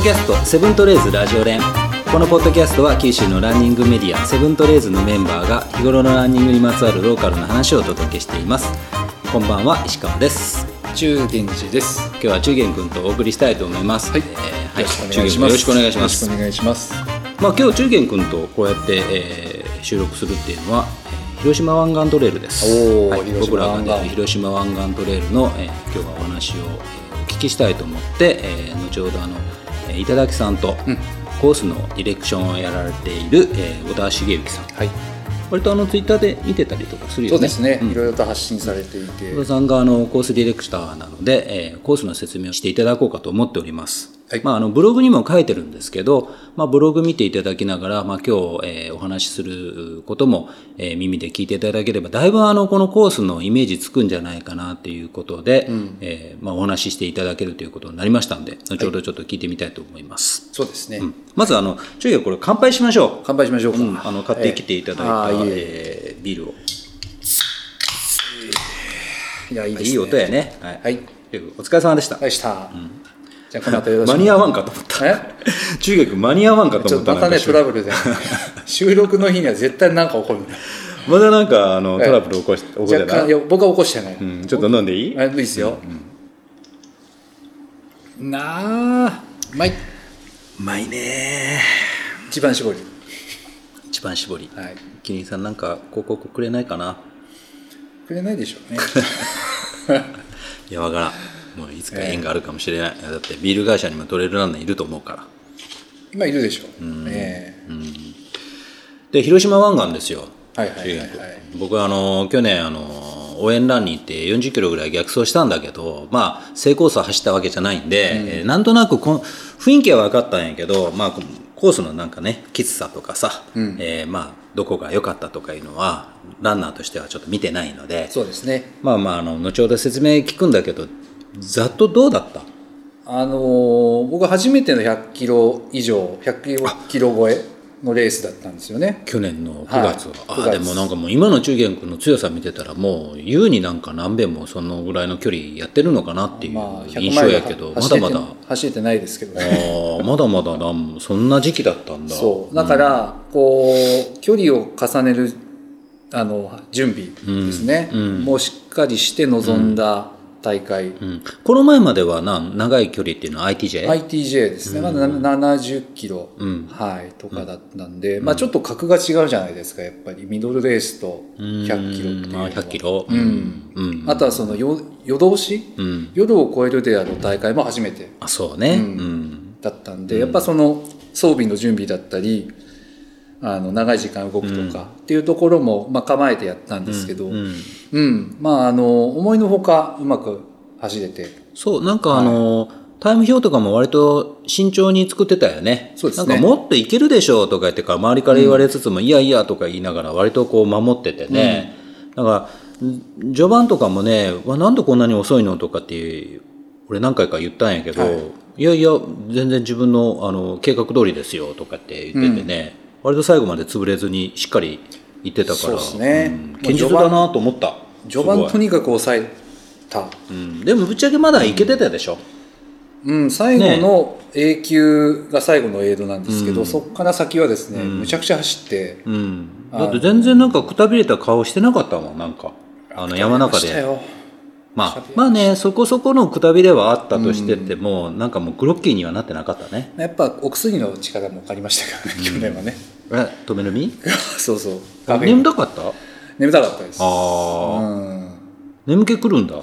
ドキャストセブントレーズラジオ連。このポッドキャストは九州のランニングメディアセブントレーズのメンバーが日頃のランニングにまつわるローカルな話をお届けしています。こんばんは石川です。中元寺です。今日は中元くんとお送りしたいと思います。はい。えーはい、よろしくお願いします。よろしくお願いします。まあ今日中元くんとこうやって、えー収録するっていうのはえー広島湾岸トレイルです。はい、僕ら島湾岸。が出る広島湾岸トレイルの、えー今日はお話を、えーお聞きしたいと思って、えー後ほどあの、えー、頂さんと、コースのディレクションをやられている、えー小田茂之さんはい。割とあのツイッターで見てたりとかするよねそうですね。んいろいろと発信されていて。小田さんがあのコースディレクターなので、えーコースの説明をしていただこうかと思っております。はいまあ、あのブログにも書いてるんですけど、まあ、ブログ見ていただきながら、まあ、今日、えーお話しすることも、えー耳で聞いていただければだいぶあのこのコースのイメージつくんじゃないかなということで、えーまあ、お話ししていただけるということになりましたんで後ほどちょっと聞いてみたいと思います。そうですね。まずあの中学これ乾杯しましょう。乾杯しましょうか。うんあの買ってきていただいた、えーいえービールを。いやいいですね。いい音や。ね。はい。はい。お疲れ様でした。はいした。じゃあこの後よろしく。間に合わんかと思った。え？中学間に合わんかとちょ思ったっとまたねトラブブルで。収録の日には絶対なんか起こる。まだなんかあのええ。トラブル起こし起こない若干いや僕は起こしてない。うん、ちょっと飲んでいい？あいいですよ。なあ、うまい。うまいね一番搾り。一番搾りはい。キリンさん。なん。か広告くれないかなくれないでしょうね。いやわからんもういつか縁があるかもしれない、だってビール会社にもトレイルランナーいると思うから。今いるでしょう。ええ。で広島湾岸ですよ。はいはいはいはい。僕はあの去年あの応援ランに行って40キロぐらい逆走したんだけどまあ正コースを走ったわけじゃないんで、えーなんとなくこの雰囲気は分かったんやけど、まあ、コースのなんかねきつさとかさ、えーまあどこが良かったとかいうのはランナーとしてはちょっと見てないのでそうですね。まあまああの後ほど説明聞くんだけどざっとどうだった？あのー僕初めての100キロ以上100キロ超えのレースだったんですよね。去年の9月は、はい9月。あでもなんかもう今の中元君の強さ見てたらもう優になんか何遍もそのぐらいの距離やってるのかなっていうまあ印象やけど、ま走れてだまだ。走れてないですけどあねーまだまだなんそんな時期だったんだ。そう。だからこう距離を重ねるあの準備ですね、もうしっかりして臨んだ大会、うん、この前まではな長い距離っていうのは ITJ、ITJ ですね、まだ70キロ、はい、とかだったんで、まあ、ちょっと格が違うじゃないですかやっぱり。ミドルレースと100キロっていうのは。まあ、100キロ、うん。うん。あとはその夜夜通し、夜を超えるである大会も初めてあそうね。うん、だったんで、やっぱその装備の準備だったりあの長い時間動くとかっていうところも、まあ、構えてやったんですけど、うんまああの思いのほかうまく走れて。そうなんかあの、タイム表とかも割と慎重に作ってたよね。そうですね。なんかもっといけるでしょうとか言ってから周りから言われつつも、いやいやとか言いながら割とこう守っててね。だから、ん序盤とかもね、わなんでこんなに遅いのとかっていう、俺何回か言ったんやけど、はい。い、やいや、全然自分のあの計画通りですよとかって言っててね、割と最後まで潰れずにしっかり言ってたから、そうん。堅実だなと思った。序盤とにかく抑えた、うん、でもぶっちゃけまだいけてたでしょ？うん、最後の A 級が最後のエイドなんですけど、そこから先はですね、むちゃくちゃ走って、うん、だって全然なんかくたびれた顔してなかったもんなんか。あの山中でまあまあねそこそこのくたびれはあったとしてても、なんかもうグロッキーにはなってなかったね。やっぱお薬の力もありましたからね、去年はね。え止めるみ そうそう。眠たかった？あ眠たかったです。あ、うん。眠気くるんだ？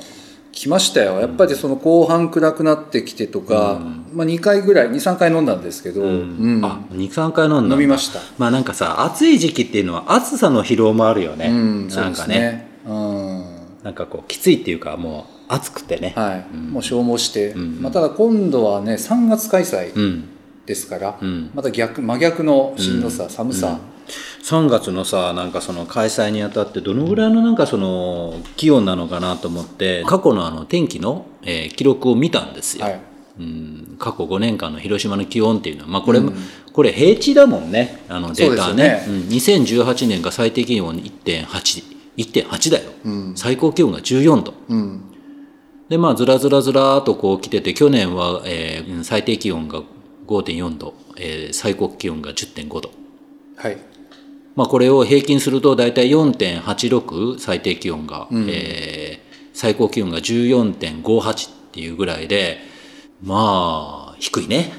来ましたよ。やっぱりその後半暗くなってきてとか、まあ、2回ぐらい23回飲んだんですけど、うん。あ23回飲んだ飲みました。まあなんかさ暑い時期っていうのは暑さの疲労もあるよね、うんなんかね。ですね。うんなんかこうきついっていうかもう暑くてね、はい、もう消耗して、まあ、ただ今度はね3月開催うん。ですから、ん。また逆真逆のしんどさ、寒さ、3月のさなんかその開催にあたってどのぐらいのなんかその気温なのかなと思って過去のあの天気の、えー記録を見たんですよ、はい。うん。過去5年間の広島の気温っていうのは、まあ、これも、これ平地だもんね。あのデータはねそううん、2018年が最低気温1.8 1.8だよ、最高気温が14度。うん。でまあずらずらずらとこう来てて去年は、えー最低気温が5.4度、えー最高気温が10.5度。はい。まあ、これを平均すると大体4.86最低気温が、えー最高気温が14.58っていうぐらいでまあ低いね、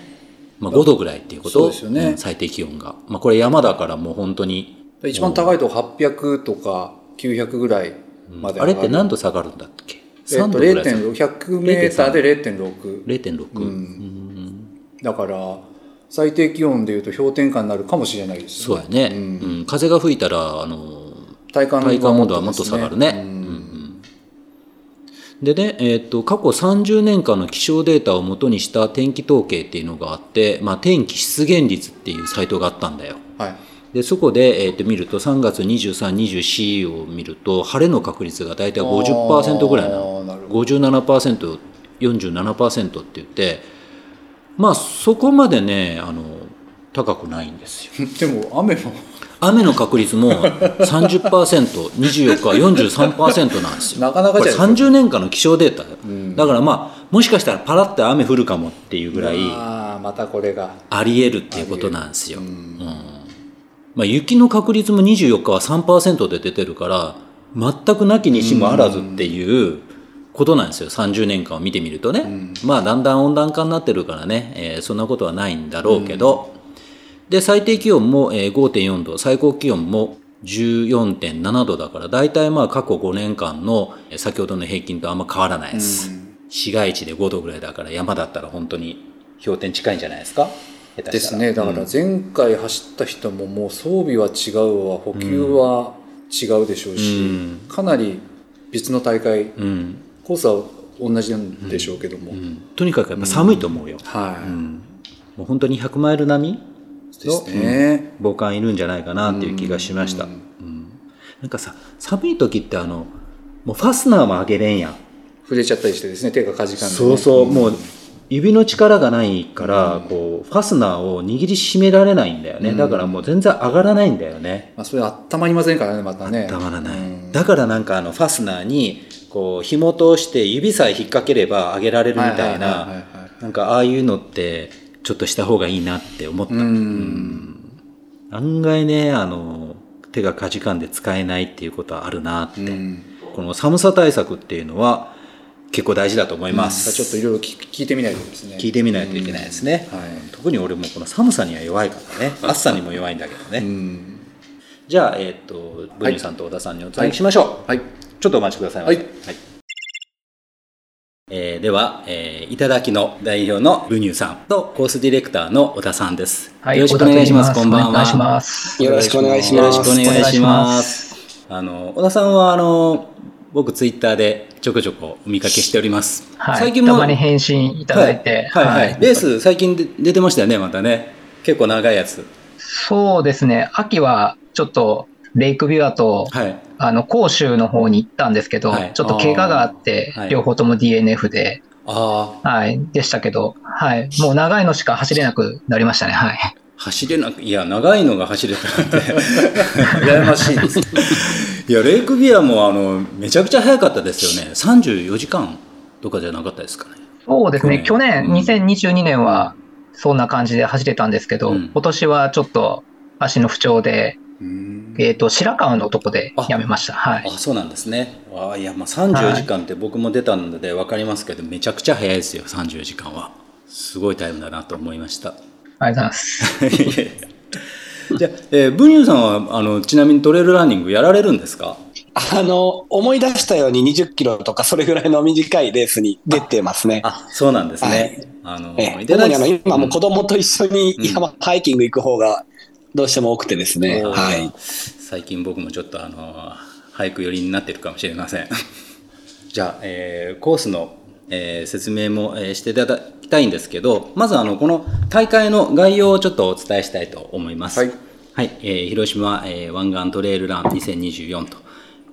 まあ、5度ぐらいっていうこと？そうですよね。ん最低気温が、まあ、これ山だからもう本当に一番高いと800とか900ぐらいまであれって何度度下がるんだっけ？えっ3と度ぐらい下がる。0.6 100メーターで0.6 0.6、だから最低気温でいうと氷点下になるかもしれないですそうやね、うん。風が吹いたらあの体感体感温度はもっと下がるね。でね、えー、と過去30年間の気象データをもとにした天気統計っていうのがあって、まあ、天気出現率っていうサイトがあったんだよ。はいでそこで、えー、と見ると3月23、24を見ると晴れの確率が大体50%ぐらいなの。なるほ57%、47%って言ってまあそこまでねあの高くないんですよ。でも雨も。雨の確率も 30%24 日は43%なんですよ。なかなかこれじゃないです30年間の気象データ。よ、だからまあもしかしたらパラッと雨降るかもっていうぐらいああまたこれが。ありえるっていうことなんですよ。うんまあ、雪の確率も24日は3%で出てるから全くなきにしもあらずっていうことなんですよ。30年間を見てみるとね、まあだんだん温暖化になってるからね、えーそんなことはないんだろうけど、で最低気温もえー5.4度。最高気温も14.7度だから大体まあ過去5年間のえー先ほどの平均とあんま変わらないです、市街地で5度ぐらいだから山だったら本当に氷点近いんじゃないですか下手ですね。だから前回走った人ももう装備は違うわ。補給は違うでしょうし、うん。かなり別の大会うん。コースは同じなんでしょうけども、うん。とにかくやっぱ寒いと思うよ、はい、もう本当に100マイル並みですね、防寒いるんじゃないかなっていう気がしました、うん。なんかさ寒い時ってあのもうファスナーも上げれんやん。触れちゃったりしてですね。手がかじかんで、ね、そうそう、もう指の力がないから、こうファスナーを握りしめられないんだよね、だからもう全然上がらないんだよね。まあ、それ温まりませんからねまたね。たまらない、うん。だからなんかあのファスナーにこう紐通して指さえ引っ掛ければ上げられるみたいななんかああいうのってちょっとした方がいいなって思った、うん。案外ねあの手がかじかんで使えないっていうことはあるなって、うん。この寒さ対策っていうのは結構大事だと思います、ちょっといろいろ聞聞いてみないとですね。聞いてみないといけないですね、はい。特に俺もこの寒さには弱いからね。暑さにも弱いんだけどね、うん。じゃあ、えっとブニーさんと小田さんにお伝えしましょう、はい。ちょっとお待ちくださいませ。はい。えーでは、えーいただきの代表のブニューさんとコースディレクターの小田さんです、はい、よろしくお願いします。こんばんは。言いお願いします。よろしくお願いしよろます。しくお願いします。あの小田さんはあの僕ツイッターでちょこちょこお見かけしております、はい、最近もたまに返信いただいて、はいはいはい。レース最近で出てましたよねまたね。結構長いやつ。そうですね、秋はちょっとレイクビュアと、はい。あの、甲州の方に行ったんですけど、はい。ちょっと怪我があって両方とも DNF で、ああはい、でしたけど、はい、もう長いのしか走れなくなりましたね、はい。走れなくいや長いのが走れたなんて 羨ましいですいやレイクビアもあのめちゃくちゃ速かったですよね。34時間とかじゃなかったですかね。そうですね、去去年年、うん。2022年はそんな感じで走れたんですけど、うん。今年はちょっと足の不調で、うん。えっ、と、白川のとこでやめました。はい。あそうなんですね。あいやまあ34時間って僕も出たので分かりますけど、めちゃくちゃ速いですよ34時間は。すごいタイムだなと思いましたありがとうございます。じゃあ、えー、ブニューさんはあのちなみにトレイルランニングやられるんですか？あの、思い出したように20キロとかそれぐらいの短いレースに出てますね。あそうなんですね、はい。あのええ、で主にあの今もう子供と一緒にうん。山、ハイキング行く方がどうしても多くてですね。はい。最近僕もちょっとあの俳句寄りになってるかもしれません。じゃあ、えーコースの、えー説明も、えーしていただきたいんですけどまずあのこの大会の概要をちょっとお伝えしたいと思います。はい、はい。えー広島、えー湾岸トレイルラン2024と。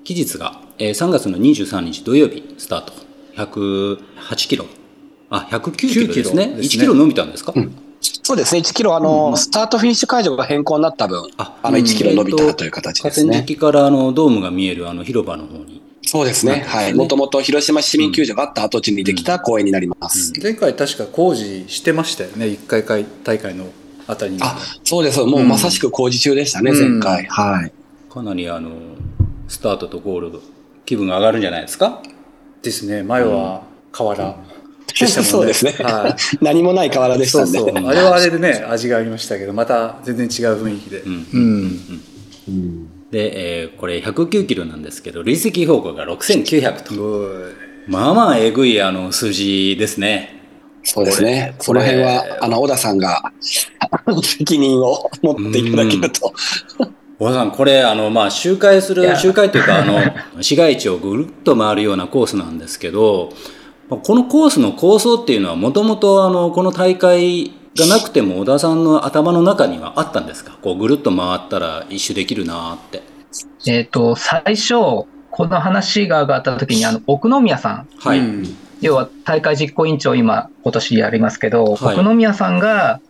期日が、えー3月の23日土曜日スタート。108キロ。あ109キロですね。9キロですね。1キロ伸びたんですか、そうですね。1キロ、あの、スタートフィニッシュ会場が変更になった分、ああの、1キロ伸びたという形ですね。河川敷からあのドームが見えるあの広場の方にそうですね。はい。もともと広島市民球場があった跡地にできた公園になります。前回確か工事してましたよね、1回会大会のあたりに。あ、そうです。もうまさしく工事中でしたね、うん前回。はい。かなりあのスタートとゴール気分が上がるんじゃないですか？ですね、前は河原でしたもんね。そうですねはい。何もない河原でしたんで。そうそう。あれはあれでね、味がありましたけど、また全然違う雰囲気で。んうん。うんで、えーこれ109キロなんですけど累積標高が6900と。まあまあえぐいあの数字ですねそうですね。この辺は、あの、小田さんが責任を持っていただけると。小田さんこれあのまあ周回する周回というかあの市街地をぐるっと回るようなコースなんですけどまあこのコースの構想っていうのはもともとあのこの大会がなくても小田さんの頭の中にはあったんですか？こうぐるっと回ったら一周できるなーって。えっ、と、最初、この話が上がった時に、あの、奥宮さん、はい、うん要は大会実行委員長、今、今年やりますけど、はい。奥宮さんが、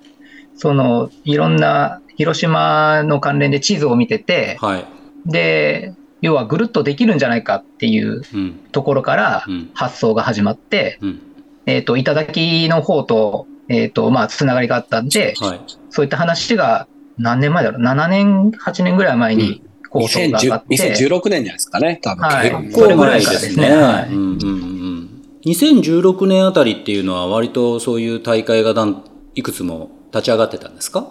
その、いろんな広島の関連で地図を見てて、はい。で、要はぐるっとできるんじゃないかっていううん。ところからうん。発想が始まって、うん。えっ、と、頂の方と、えっ、と、まあ、つながりがあったんで、はいそういった話が何年前だろう ?7 年、8年ぐらい前に構想が上が2010って、2016年じゃないですかね、多分。はい結構前ですね。はいうんうんうん2016年あたりっていうのは割とそういう大会がいくつも立ち上がってたんですか？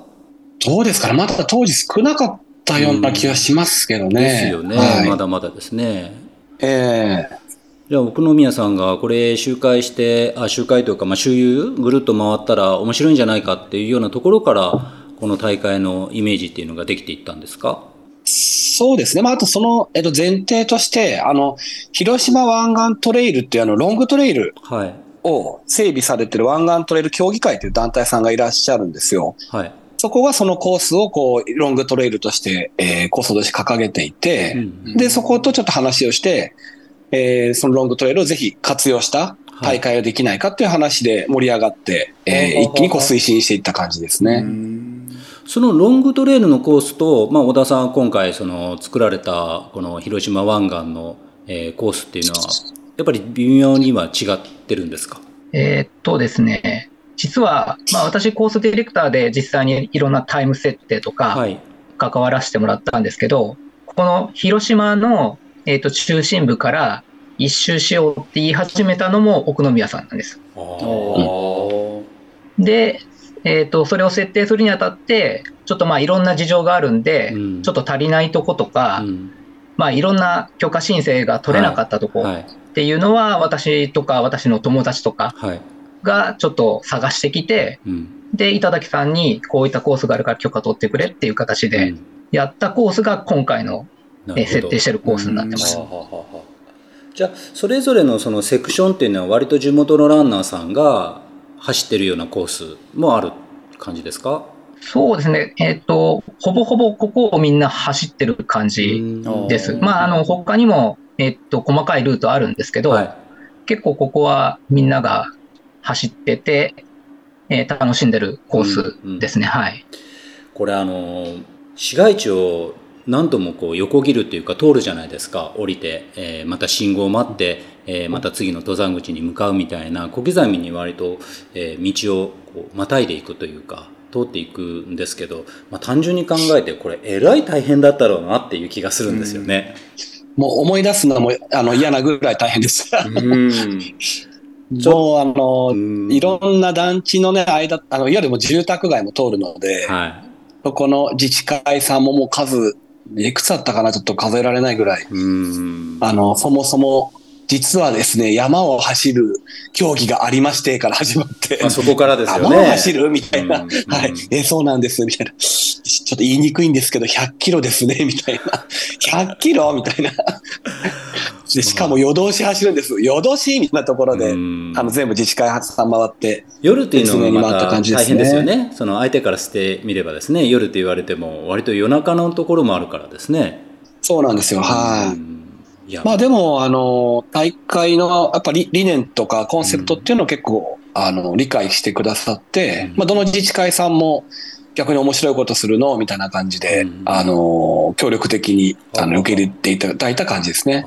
どうですかね。まだ当時少なかったような気がしますけどね。ですよね、はいまだまだですね。ええじゃあ奥宮さんがこれ周回してあ周回というか、まあ、周遊ぐるっと回ったら面白いんじゃないかっていうようなところからこの大会のイメージっていうのができていったんですか？そうですね。まあ、あとその、えっと、前提として、あの、広島湾岸トレイルっていうあの、ロングトレイルはいを整備されてる湾岸トレイル協議会という団体さんがいらっしゃるんですよ。はい、そこがそのコースをこう、ロングトレイルとして、えー、コースとして掲げていて、うんで、そことちょっと話をして、えーそのロングトレイルをぜひ活用した大会ができないかっていう話で盛り上がって、えー一気にこう推進していった感じですね。うん。そのロングトレイルのコースと、まあ、小田さん今回その作られたこの広島湾岸の、えーコースっていうのはやっぱり微妙には違ってるんですか？えーっとですね、実は、まあ私コースディレクターで実際にいろんなタイム設定とかはい。関わらせてもらったんですけど、この広島の、えーっと中心部から一周しようって言い始めたのも奥宮さんなんです。で、えーっと、それを設定するにあたって、ちょっとまあいろんな事情があるんで、うん。ちょっと足りないとことか、うん。まあいろんな許可申請が取れなかったとこはい。っていうのは、私とか私の友達とかはい。がちょっと探してきて、うん。で、頂さんにこういったコースがあるから許可取ってくれっていう形でうん。やったコースが今回の設定してるコースになってます。じゃあそれぞれのそのセクションっていうのは割と地元のランナーさんが走ってるようなコースもある感じですか？そうですね。えっ、と、ほぼほぼここをみんな走ってる感じうんです。まあ、あの、他にも、えっ、と、細かいルートあるんですけど、はい結構ここはみんなが走ってて、えー楽しんでるコースですね。はい。これあの市街地を何度もこう横切るっていうか通るじゃないですか。降りて、えーまた信号を待って、えーまた次の登山口に向かうみたいな小刻みに割と、えー道をこうまたいでいくというか通っていくんですけど、まあ、単純に考えてこれえらい大変だったろうなっていう気がするんですよね。もう思い出すのもあの嫌なぐらい大変です。うん。もうあの、うん。いろんな団地のね、間、あの、いわゆるもう住宅街も通るので、はい。そこの自治会さんももう数、いくつあったかなちょっと数えられないぐらい。うんあの、そもそも、実はですね、山を走る競技がありましてから始まって、まあ、そこからですよね。山を走るみたいな。うんはい。え、そうなんです、みたいな。ちょっと言いにくいんですけど、100キロですね、みたいな。100キロ？みたいな。でしかも夜通し走るんです。夜通しみたいなところで、うんあの、全部自治会さん回って、夜っていうのもまた大変ですよね。その相手からしてみればですね、夜って言われても割と夜中のところもあるからですね。そうなんですよ。はい。まあでも、あの、大会のやっぱり理念とかコンセプトっていうのを結構、あの、理解してくださって、うんまあどの自治会さんも逆に面白いことするのみたいな感じで、うんあの、協力的に、ああの、受け入れていただいた感じですね。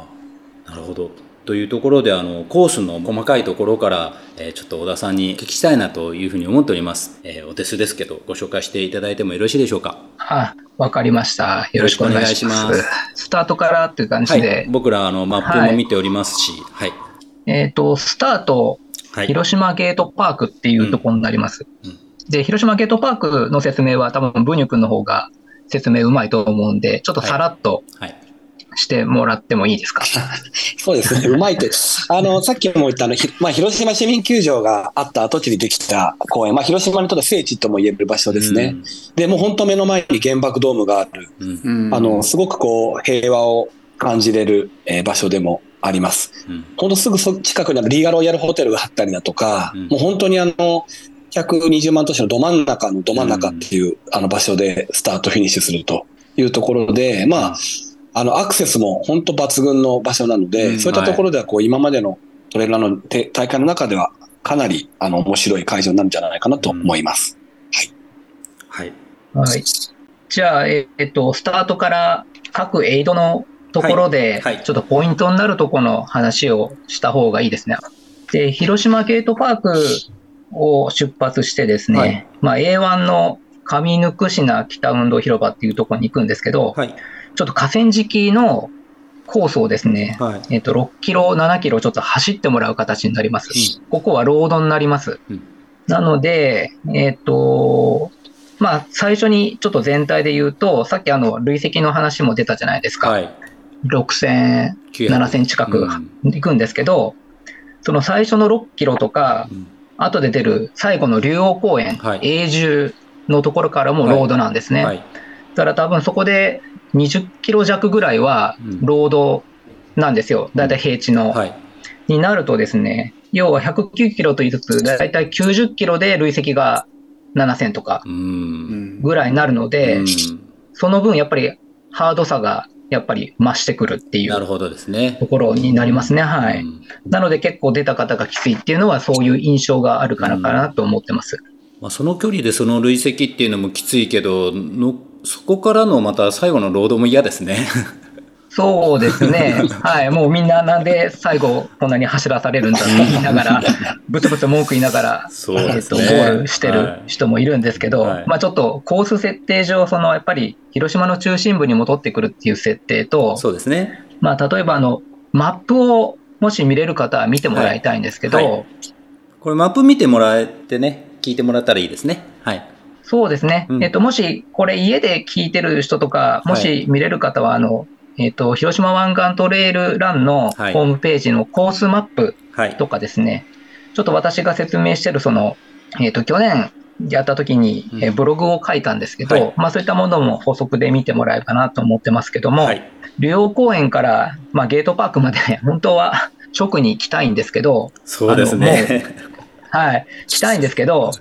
なるほど。というところであのコースの細かいところから、えーちょっと小田さんに聞きしたいなというふうに思っております。えーお手数ですけどご紹介していただいてもよろしいでしょうか？あ、わかりました。よろしくお願いします。スタートからっていう感はいじで、。僕らあのマップも見ておりますし、はい。えっ、と、スタート、はい。広島ゲートパークっていうところになります。うんで、広島ゲートパークの説明は多分、ブニュ君の方が説明うまいと思うんで、ちょっとさらっとはい。してもらってもいいですか？そうですね、うまいって。あの、さっきも言ったあの、ひまあ、広島市民球場があった跡地にできた公園、まあ、広島にとって聖地とも言える場所ですね。で、もう本当目の前に原爆ドームがある、うん。うん。うんあの、すごくこう、平和を感じれる、えー場所でもあります。うん。本当すぐそ近くにあるリーガロイヤルホテルがあったりだとか、うんもう本当にあの、120万都市のど真ん中のど真ん中っていう、あの場所でスタートフィニッシュするというところで、まあ、あの、アクセスも本当抜群の場所なので、うんそういったところではこう、今までのトレーラーのて大会の中では、かなりあの面白い会場になるんじゃないかなと思います。はい。はい。じゃあ、えっ、と、スタートから各エイドのところではいはい、ちょっとポイントになるところの話をした方がいいですね。で、広島ゲートパークを出発してですね、はいまあ A1 の上ぬくしな北運動広場っていうところに行くんですけど、はい。ちょっと河川敷のコースをですね、はい。えっと、6キロ、7キロちょっと走ってもらう形になります。ここはロードになります。うんなので、えっと、まあ、最初にちょっと全体で言うと、さっきあの、累積の話も出たじゃないですか。はい。6000、900 7000近くうん行くんですけど、その最初の6キロとか、うん後で出る最後の竜王公園、はい永住のところからもロードなんですね。はい。だから多分そこで20キロ弱ぐらいはうんロードなんですよ。だいたい平地の。はい。になるとですね、要は109キロと言いつつ、だいたい90キロで累積が7000とかう。うんんぐらいになるので、うんその分やっぱりハードさがやっぱり増してくるっていうなるほどですね。ところになりますね。はい。うんなので結構出た方がきついっていうのはそういう印象があるからかなと思ってます。まあ、その距離でその累積っていうのもきついけどのそこからのまた最後のロードも嫌ですね。そうですね。はい。もうみんななんで最後こんなに走らされるんだって言いながら、ブツブツ文句言いながら、そうえっと。ゴールしてる人もいるんですけど、はいまあちょっとコース設定上、そのやっぱり広島の中心部に戻ってくるっていう設定と、そうですね。まあ例えばあの、マップをもし見れる方は見てもらいたいんですけど、はいはこれマップ見てもらえてね、聞いてもらったらいいですね。はい。そうですね。うんえっと、もしこれ家で聞いてる人とか、もし見れる方は、あの、えっと、広島湾岸トレイルランのはいホームページのコースマップはい。とかですね、ちょっと私が説明してるその、えっ、と、去年やった時に、うんえーブログを書いたんですけど、はいまあそういったものも補足で見てもらえばなと思ってますけども、はい。竜王公園から、まあ、ゲートパークまで本当は直に行きたいんですけど、そうですね。はい、来たいんですけど、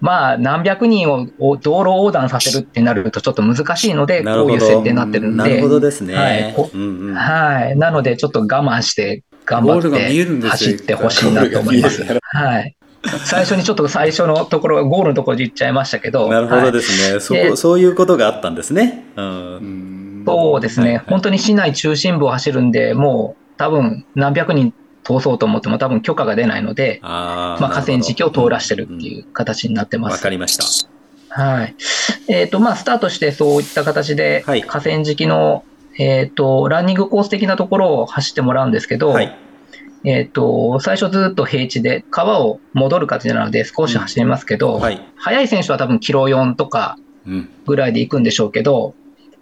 まあ何百人をを道路横断させるってなるとちょっと難しいので、こういう設定になってるんでなるほ、どですね。はいこうんうんはい。なのでちょっと我慢して、頑張って走ってほしいなと思います。はい。最初にちょっと最初のところ、ゴールのところで言っちゃいましたけど、なるほどはいですね。そでこ、そういうことがあったんですね。うん。うんそうですね、はいはい本当に市内中心部を走るんで、もう多分何百人通そうと思っても多分許可が出ないので、ああ。まあ、河川敷を通らしてるってういう形になってん。わます。かりました。はい。えっ、と、まあ、スタートしてそういった形で、はい河川敷の、えっ、と、ランニングコース的なところを走ってもらうんですけど、はい。えっ、と、最初ずっと平地で、川を戻る形なので少し走りますけど、はい。速い選手は多分キロ4とかうん。ぐらいで行くんでしょうけど、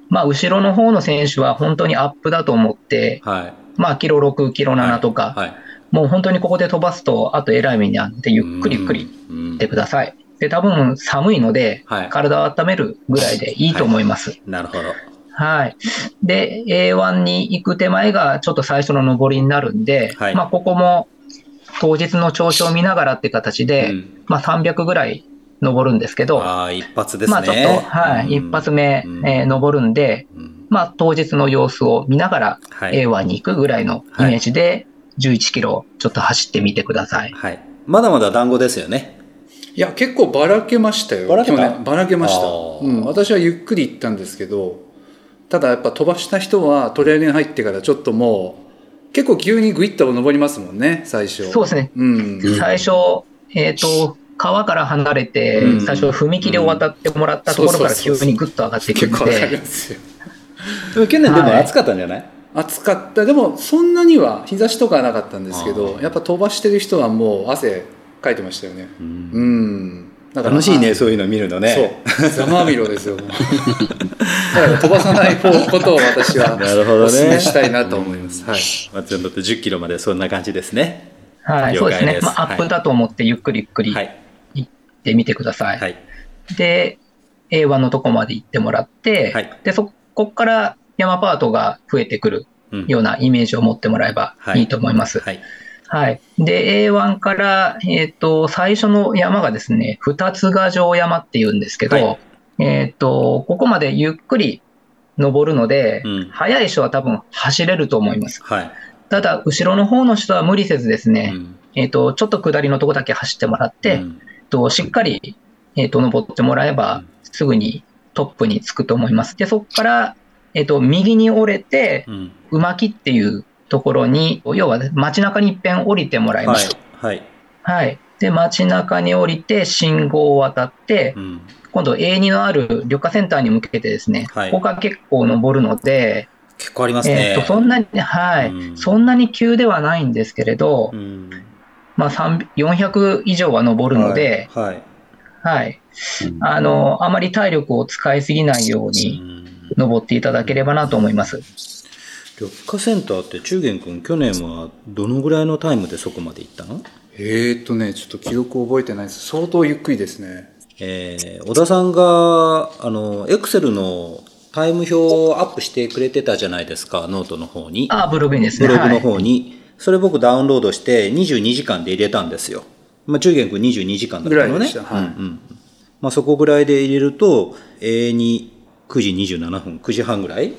まあ、後ろの方の選手は本当にアップだと思って、はい。まあ、キロ6、キロ7とか、はい。もう本当にここで飛ばすと、あとえらい目にあって、ゆっくりゆっくりうん。行ってください。で、多分寒いので、はい。体を温めるぐらいでいいと思います。なるほど。はい。で、A1 に行く手前がちょっと最初の上りになるんで、はいまあ、ここも当日の調子を見ながらって形で、うんまあ、300ぐらい登るんですけど、ああ、一発ですね。まあ、ちょっと、はい、うん一発目、うんえー登るんで、うんまあ、当日の様子を見ながらはい。A1 に行くぐらいのイメージで、11キロちょっと走ってみてください。はい。まだまだ団子ですよね。いや結構ばらけましたよばらけた？去年ばらけました、うん、私はゆっくり行ったんですけどただやっぱ飛ばした人はトレーニング入ってからちょっともう結構急にグイッと登りますもんね、最初。そうですね。うん。最初、えっ、と、川から離れて、うん最初踏切を渡ってもらったところから急にグッと上がっていくん結構わかりで、ますよ。でも去年でも暑かったんじゃない、暑かった。でも、そんなには日差しとかはなかったんですけど、やっぱ飛ばしてる人はもう汗かいてましたよね。うんうん。だから楽しいね、そういうの見るのね。そう。ざまみろですよ。だから飛ばさないことを私は なるほどねお勧めしたいなと思います。はい。松山って10キロまでそんな感じですね。はい、了解そうですね。まあ、アップだと思ってゆっくりゆっくりは行い。ってみてください。はい。で、A1 のとこまで行ってもらって、はいで、そこから山パートが増えてくるうんようなイメージを持ってもらえばいいと思います。はい。はい。で、A1 から、えっ、と、最初の山がですね、二つヶ城山っていうんですけど、はいえっ、と、ここまでゆっくり登るので、うん速い人は多分走れると思います。はい。ただ、後ろの方の人は無理せずですね、うんえっ、と、ちょっと下りのとこだけ走ってもらって、としっかり、えっ、と、登ってもらえば、すぐにトップにつくと思います。で、そこから、えっ、と、右に折れて、うん馬木っていうところに、要は街中に一遍降りてもらいまはいす。。はい。はい。で、街中に降りて、信号を渡ってう、ん今度 A2 のある緑化センターに向けてですね、はいここが結構登るので、結構ありますえねっ。と、そんなに、はい、うんそんなに急ではないんですけれど、うんまあ、3 400以上は登るので、はい。はい。あの、あまり体力を使いすぎないよううにん登っていただければなと思います。緑化センターって中元君去年はどのぐらいのタイムでそこまで行ったの？えーっとね、ちょっと記録覚えてないです。相当ゆっくりですね。えー小田さんがあのエクセルのタイム表をアップしてくれてたじゃないですかノートの方にあ、ブログにですね。ブログのはい。それ僕ダウンロードして22時間で入れたんですよ。まあ、中元君22時間だったのね。はいうんうんまあ、そこぐらいで入れると、A に9時27分、9時半ぐらい？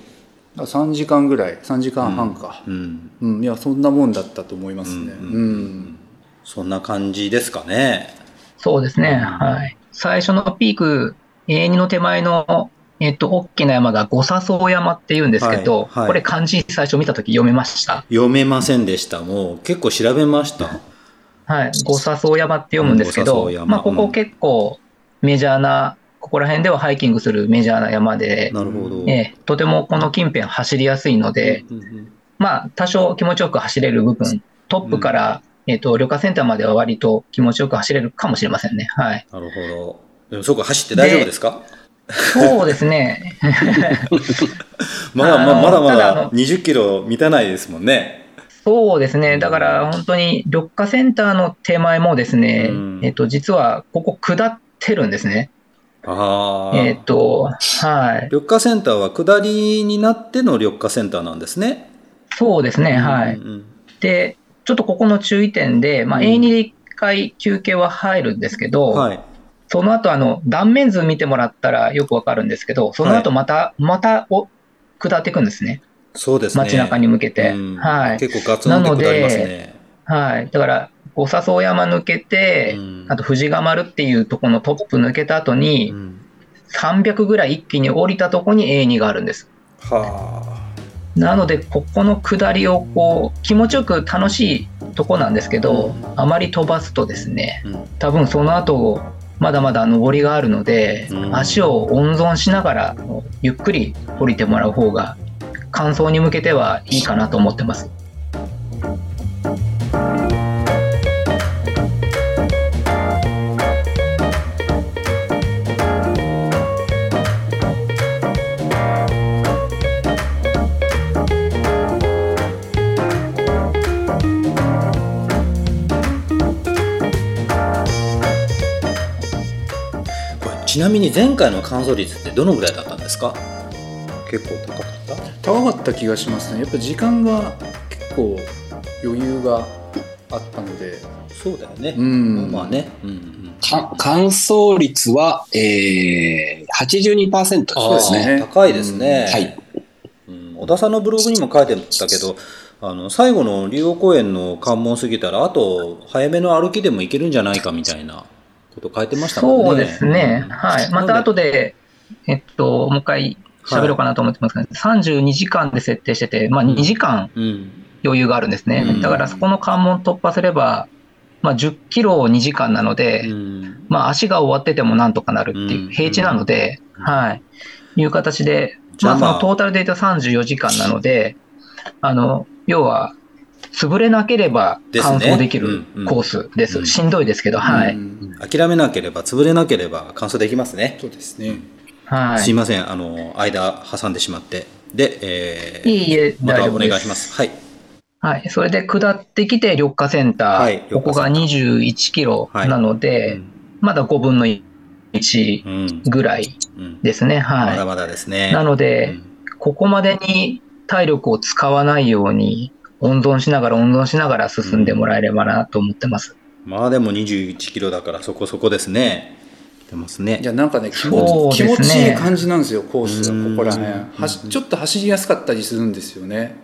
あ3時間ぐらい、3時間半か。うん。うん、いや、そんなもんだったと思いますね。ううんん。そんな感じですかね。そうですね。はい。最初のピーク、A2 の手前の、えっと、大きな山が五笹草山っていうんですけど、はいはいこれ漢字最初見たとき読めました？読めませんでした。もう結構調べました。はい。五笹草山って読むんですけどうんまあ、ここ結構メジャーな、ここら辺ではハイキングするメジャーな山で、なるほど。ええとてもこの近辺走りやすいので、うんうんまあ、多少気持ちよく走れる部分、トップから、えっと、旅客センターまでは割と気持ちよく走れるかもしれませんね。はい。なるほど。でもそこ走って大丈夫ですか？そうですね。まだまだまだまただあのだ20キロ満たないですもんね。そうですね。だから本当に緑化センターの手前もですね、うんえっと、実はここ下ってるんですね。ああ。えっと、はい。緑化センターは下りになっての緑化センターなんですね。そうですね。はい。うんうんで、ちょっとここの注意点で、まあ、うん A2 で1回休憩は入るんですけど、はい。その後あの断面図見てもらったらよくわかるんですけど、その後また、またお下っていくんですね。そうですね。街中に向けて。うんはい。結構ガツンと下りますね。はい。だから、五笹草山抜けて、うんあと富士ヶ丸っていうところのトップ抜けた後に、うん300ぐらい一気に降りたとこに A2 があるんです。はなので、ここの下りをこう気持ちよく楽しいとこなんですけど、あまり飛ばすとですね、多分その後まだまだ上りがあるので、うん足を温存しながらゆっくり降りてもらう方が完走に向けてはいいかなと思ってます。ちなみに前回の完走率ってどのぐらいだったんですか？結構高かった？高かった気がしますね。やっぱ時間が結構余裕があったので。そうだよね。うんまあね。うんうんか乾燥率は、えー、82%そうですね高いですね。はい。うん小田さんのブログにも書いてたけど、あの最後の竜王公園の関門過ぎたら、あと早めの歩きでも行けるんじゃないかみたいなこと書いてましたもんね。そうですね。はい。また後で。で、えっと、もう一回喋ろうかなと思ってますけど、32時間で設定してて、まあ2時間うん。余裕があるんですね。うんだからそこの関門突破すれば、まあ、10キロを2時間なので、うんまあ、足が終わっててもなんとかなるっていうう、ん平地なので、うんはい、いう形で、まあまあ、そのトータルで言うと34時間なので、あの、要は、潰れなければですね完走できるうんうんコースです。うんしんどいですけど、はい。うん諦めなければ潰れなければ完走できますね、そうですね。はい。すいませんあの間挟んでしまってで、えーいえいえ、またお大丈夫です。願いしますはいはい。それで下ってきて、緑化センター。はいここが21キロなので、まだ5分の1うんぐらいうんですね。まだはまだですねい。なので、うんここまでに体力を使わないように、温存しながら温存しながら進んでもらえればなと思ってます。まあでも21キロだからそこそこですね。来てますね。いや、なんかね、気そ持ちね。持ちいい感じなんですよ、コースが、うん。ここら辺。はしちょっと走りやすかったりするんですよね。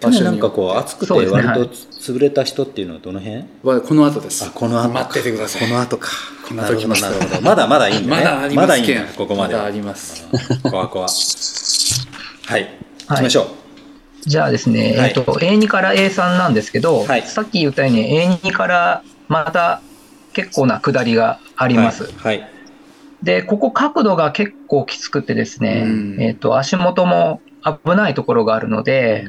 去年なんか場所に。よこう暑くて割と潰れた人っていうのはどの辺？はこの後です。あこの後か。待っててください。この後か。この後来ままだまだいいんだね。まだありますけん。だいいんだここまでは。まだあります。こわこわ。はい。行きましょうじゃあですね、はい。えっと、A2 から A3 なんですけど、はい。さっき言ったように A2 からまた結構な下りがあります。はい。はい。で、ここ角度が結構きつくてですね、うん。えっ、と、足元も危ないところがあるので、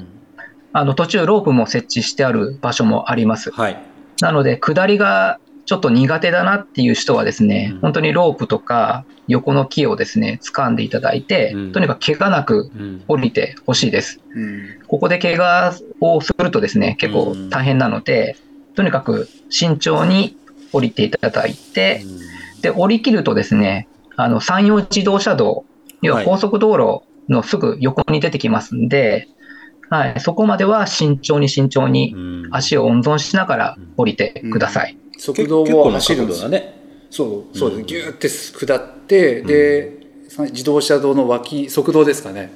あの、途中ロープも設置してある場所もあります。はい。なので、下りがちょっと苦手だなっていう人はですね、うん。本当にロープとか横の木をですね、掴んでいただいて、うん。とにかく怪我なくうん。降りてほしいです。うん。ここで怪我をするとですね、結構大変なので、とにかく慎重に降りていただいて、で、降り切るとですね、あの、山陽自動車道、要ははい。高速道路のすぐ横に出てきますんで、はい、そこまでは慎重に慎重にうん。足を温存しながら降りてください。速度を走るんですね。そう、そうです。ギューって下って、で、さ自動車道の脇、側道ですかね、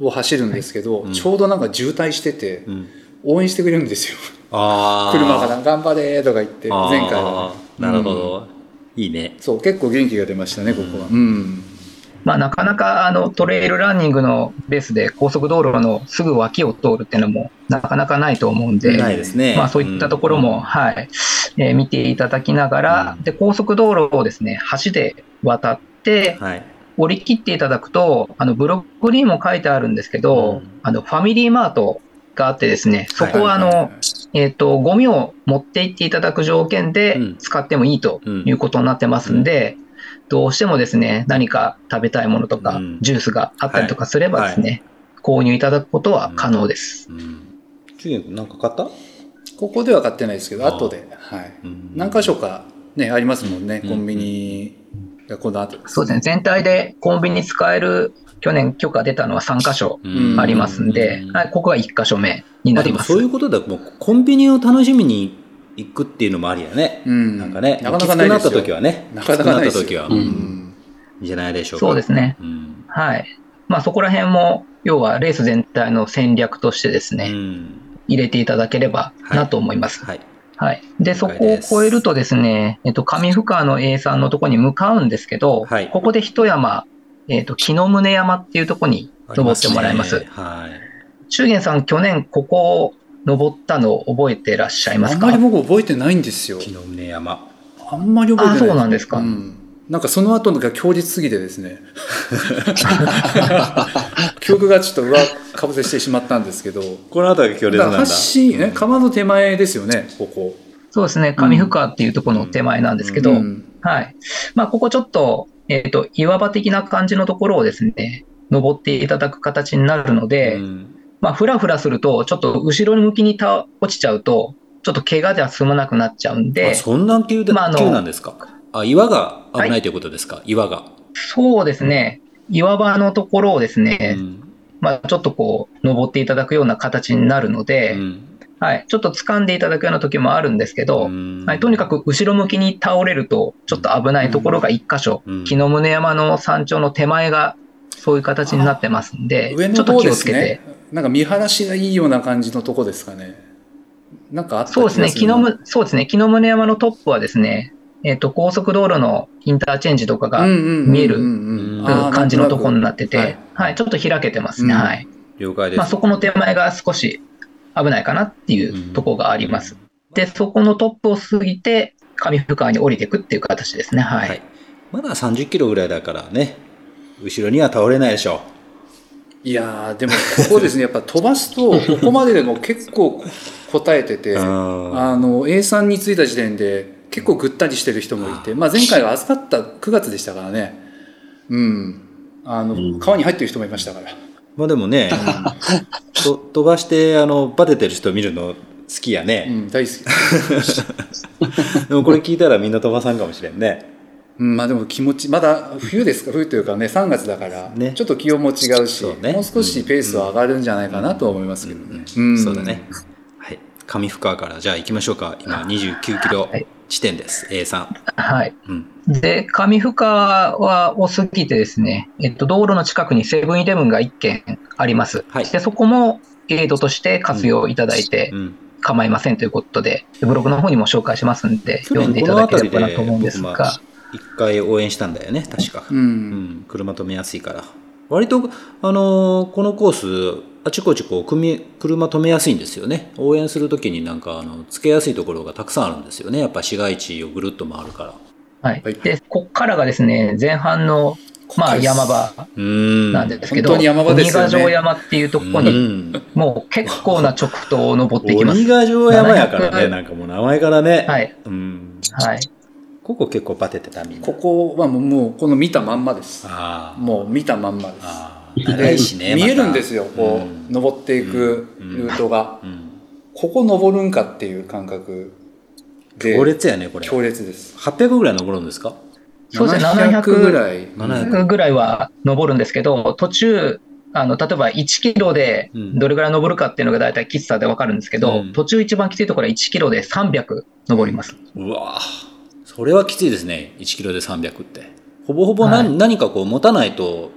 を走るんですけど、うん。ちょうどなんか渋滞してて、うん。応援してくれるんですよ。ああ車から、頑張れーとか言って、前回は。なるほど。いいね。そう、結構元気が出ましたね、ここは。うん。まあ、なかなかあのトレイルランニングのベースで高速道路のすぐ脇を通るっていうのもなかなかないと思うんで、ないですね。まあ、そういったところも、はい。えー見ていただきながら、うん。で高速道路をですね橋で渡って、はい。降り切っていただくと、あのブロックにも書いてあるんですけど、うん。あのファミリーマートがあってですね、そこはあの、はいはい。はいえっ、と、ゴミを持って行っていただく条件でうん。使ってもいいということになってますんで、どうしてもですね、何か食べたいものとか、うん。ジュースがあったりとかすればですね、購入いただくことは可能です。うん。中元君なんか買った？ここでは買ってないですけど、後で、はい。うん。何箇所かね、ありますもんね、うん。コンビニがこの後。そうですね、全体でコンビニ使える、去年許可出たのは3箇所うん。ありますんで、うん。はい、ここが1箇所目になります。そういうことでもうコンビニを楽しみに行くっていうのもありやね、うん。なんかねなかなかなった時はねなかなかなった時は、ううんじゃないでしょうか。そうですね。うん。はい。まあそこら辺も、要はレース全体の戦略としてですね、うん。入れていただければなと思います。はい。はい。で、そこを超えるとですね、えっと、上深川の A さんのところに向かうんですけど、はい。ここで一山、えっと、木の宗山っていうところに登ってもらいます。はい。中元さん、去年ここを登ったのを覚えてらっしゃいますか？あんまり僕覚えてないんですよ。木の宗山あんまり覚えてない。あそうなんですかんなんかその後のが強烈すぎてですね。記憶がちょっと上かぶせしてしまったんですけど。この辺りが強烈なんだ橋、ね、川の手前ですよね、ここ。そうですね、上深川っていうところの手前なんですけど、うんはい。まあ、ここちょっと、えっ、と、岩場的な感じのところをですね、登っていただく形になるので、うんまあ、ふらふらすると、ちょっと後ろ向きに倒落ちちゃうと、ちょっと怪我では済まなくなっちゃうんあで、そんな急で、まああの急なんですか？あ岩が危ないということですか、岩が、そうですね、岩場のところをですね、うん。まあ、ちょっとこう、登っていただくような形になるので、うん。はい、ちょっと掴んでいただくような時もあるんですけど、うん。はい、とにかく後ろ向きに倒れると、ちょっと危ないところが一箇所、うん。木の宗山の山頂の手前がそういう形になってますんで、上のちょっと方です気をつけてね。。なんか見晴らしがいいような感じのとこですかね。なんかあったそうですね、木のそうですね、木の宗山のトップはですね、えっ、と、高速道路のインターチェンジとかが、見えるうん感じのところになってて、ははいい、ちょっと開けてますね、うんはい。了解です、まあ、そこの手前が少し危ないかなっていうところがあります。で、そこのトップを過ぎて、上深川に降りていくっていう形ですね。はい。はい。まだ30キロぐらいだからね、後ろには倒れないでしょ。いやーでもここですね。やっぱ飛ばすとここまででも結構答えててう。あんの A さんに着いた時点で結構ぐったりしてる人もいて、まあ、前回は暑かった9月でしたからね。うん。あの川に入ってる人もいましたから、まあでもね、と飛ばして、あの、バテてる人見るの好きやうね。ん、大好き、でもこれ聞いたらみんな飛ばさんかもしれんね。うん、まあでも気持ちまだ冬ですか冬というかね3月だから、ねちょっと気温も違うしねもう少しペースは上がるんじゃないかなとは思いますけどね、うんそうだね。はい。上深川からじゃあ行きましょうか。今29キロはい地点です。A さん。はい。うん。で、上深川を過ぎてですね、えっと、道路の近くにセブンイレブンが1軒あります。はいで、そこもエイドとして活用いただいてうん。構いませんということで、ブログの方にも紹介しますんで、去読んでいただければなと思うんですが、一回応援したんだよね、確か。うんうん、車止めやすいから。割と、あのーこのコース、あちこちこう組み車止めやすいんですよね。応援するときになんか、あの、つけやすいところがたくさんあるんですよね。やっぱ市街地をぐるっと回るから。はいはい。で、こっからがですね、前半の、まあ、山場うーん。なんですけど、本当に山場ですよね鬼ヶ城山っていうところうに、ん。もう結構な直線を登っていきます鬼。ヶ城山やからね、700なんかもう名前からね。はい。うん。はい。ここ結構バテてたみんな。ここはもうこの見たまんまです。もう見たまんまです。長いしね。見えるんですよこう、うん。登っていくルートが、うん。ここ登るんかっていう感覚で。強烈やね、これ。強烈です。800ぐらい登るんですか？そうですね700 700ぐらい。700ぐらいは登るんですけど、途中、あの、例えば1キロでうん。どれぐらい登るかっていうのが大体喫茶でわかるんですけど、うん。途中一番きついところは1キロで300登ります。うわぁそれはきついですね。1キロで300って。ほぼほぼ何,、はい。何かこう持たないと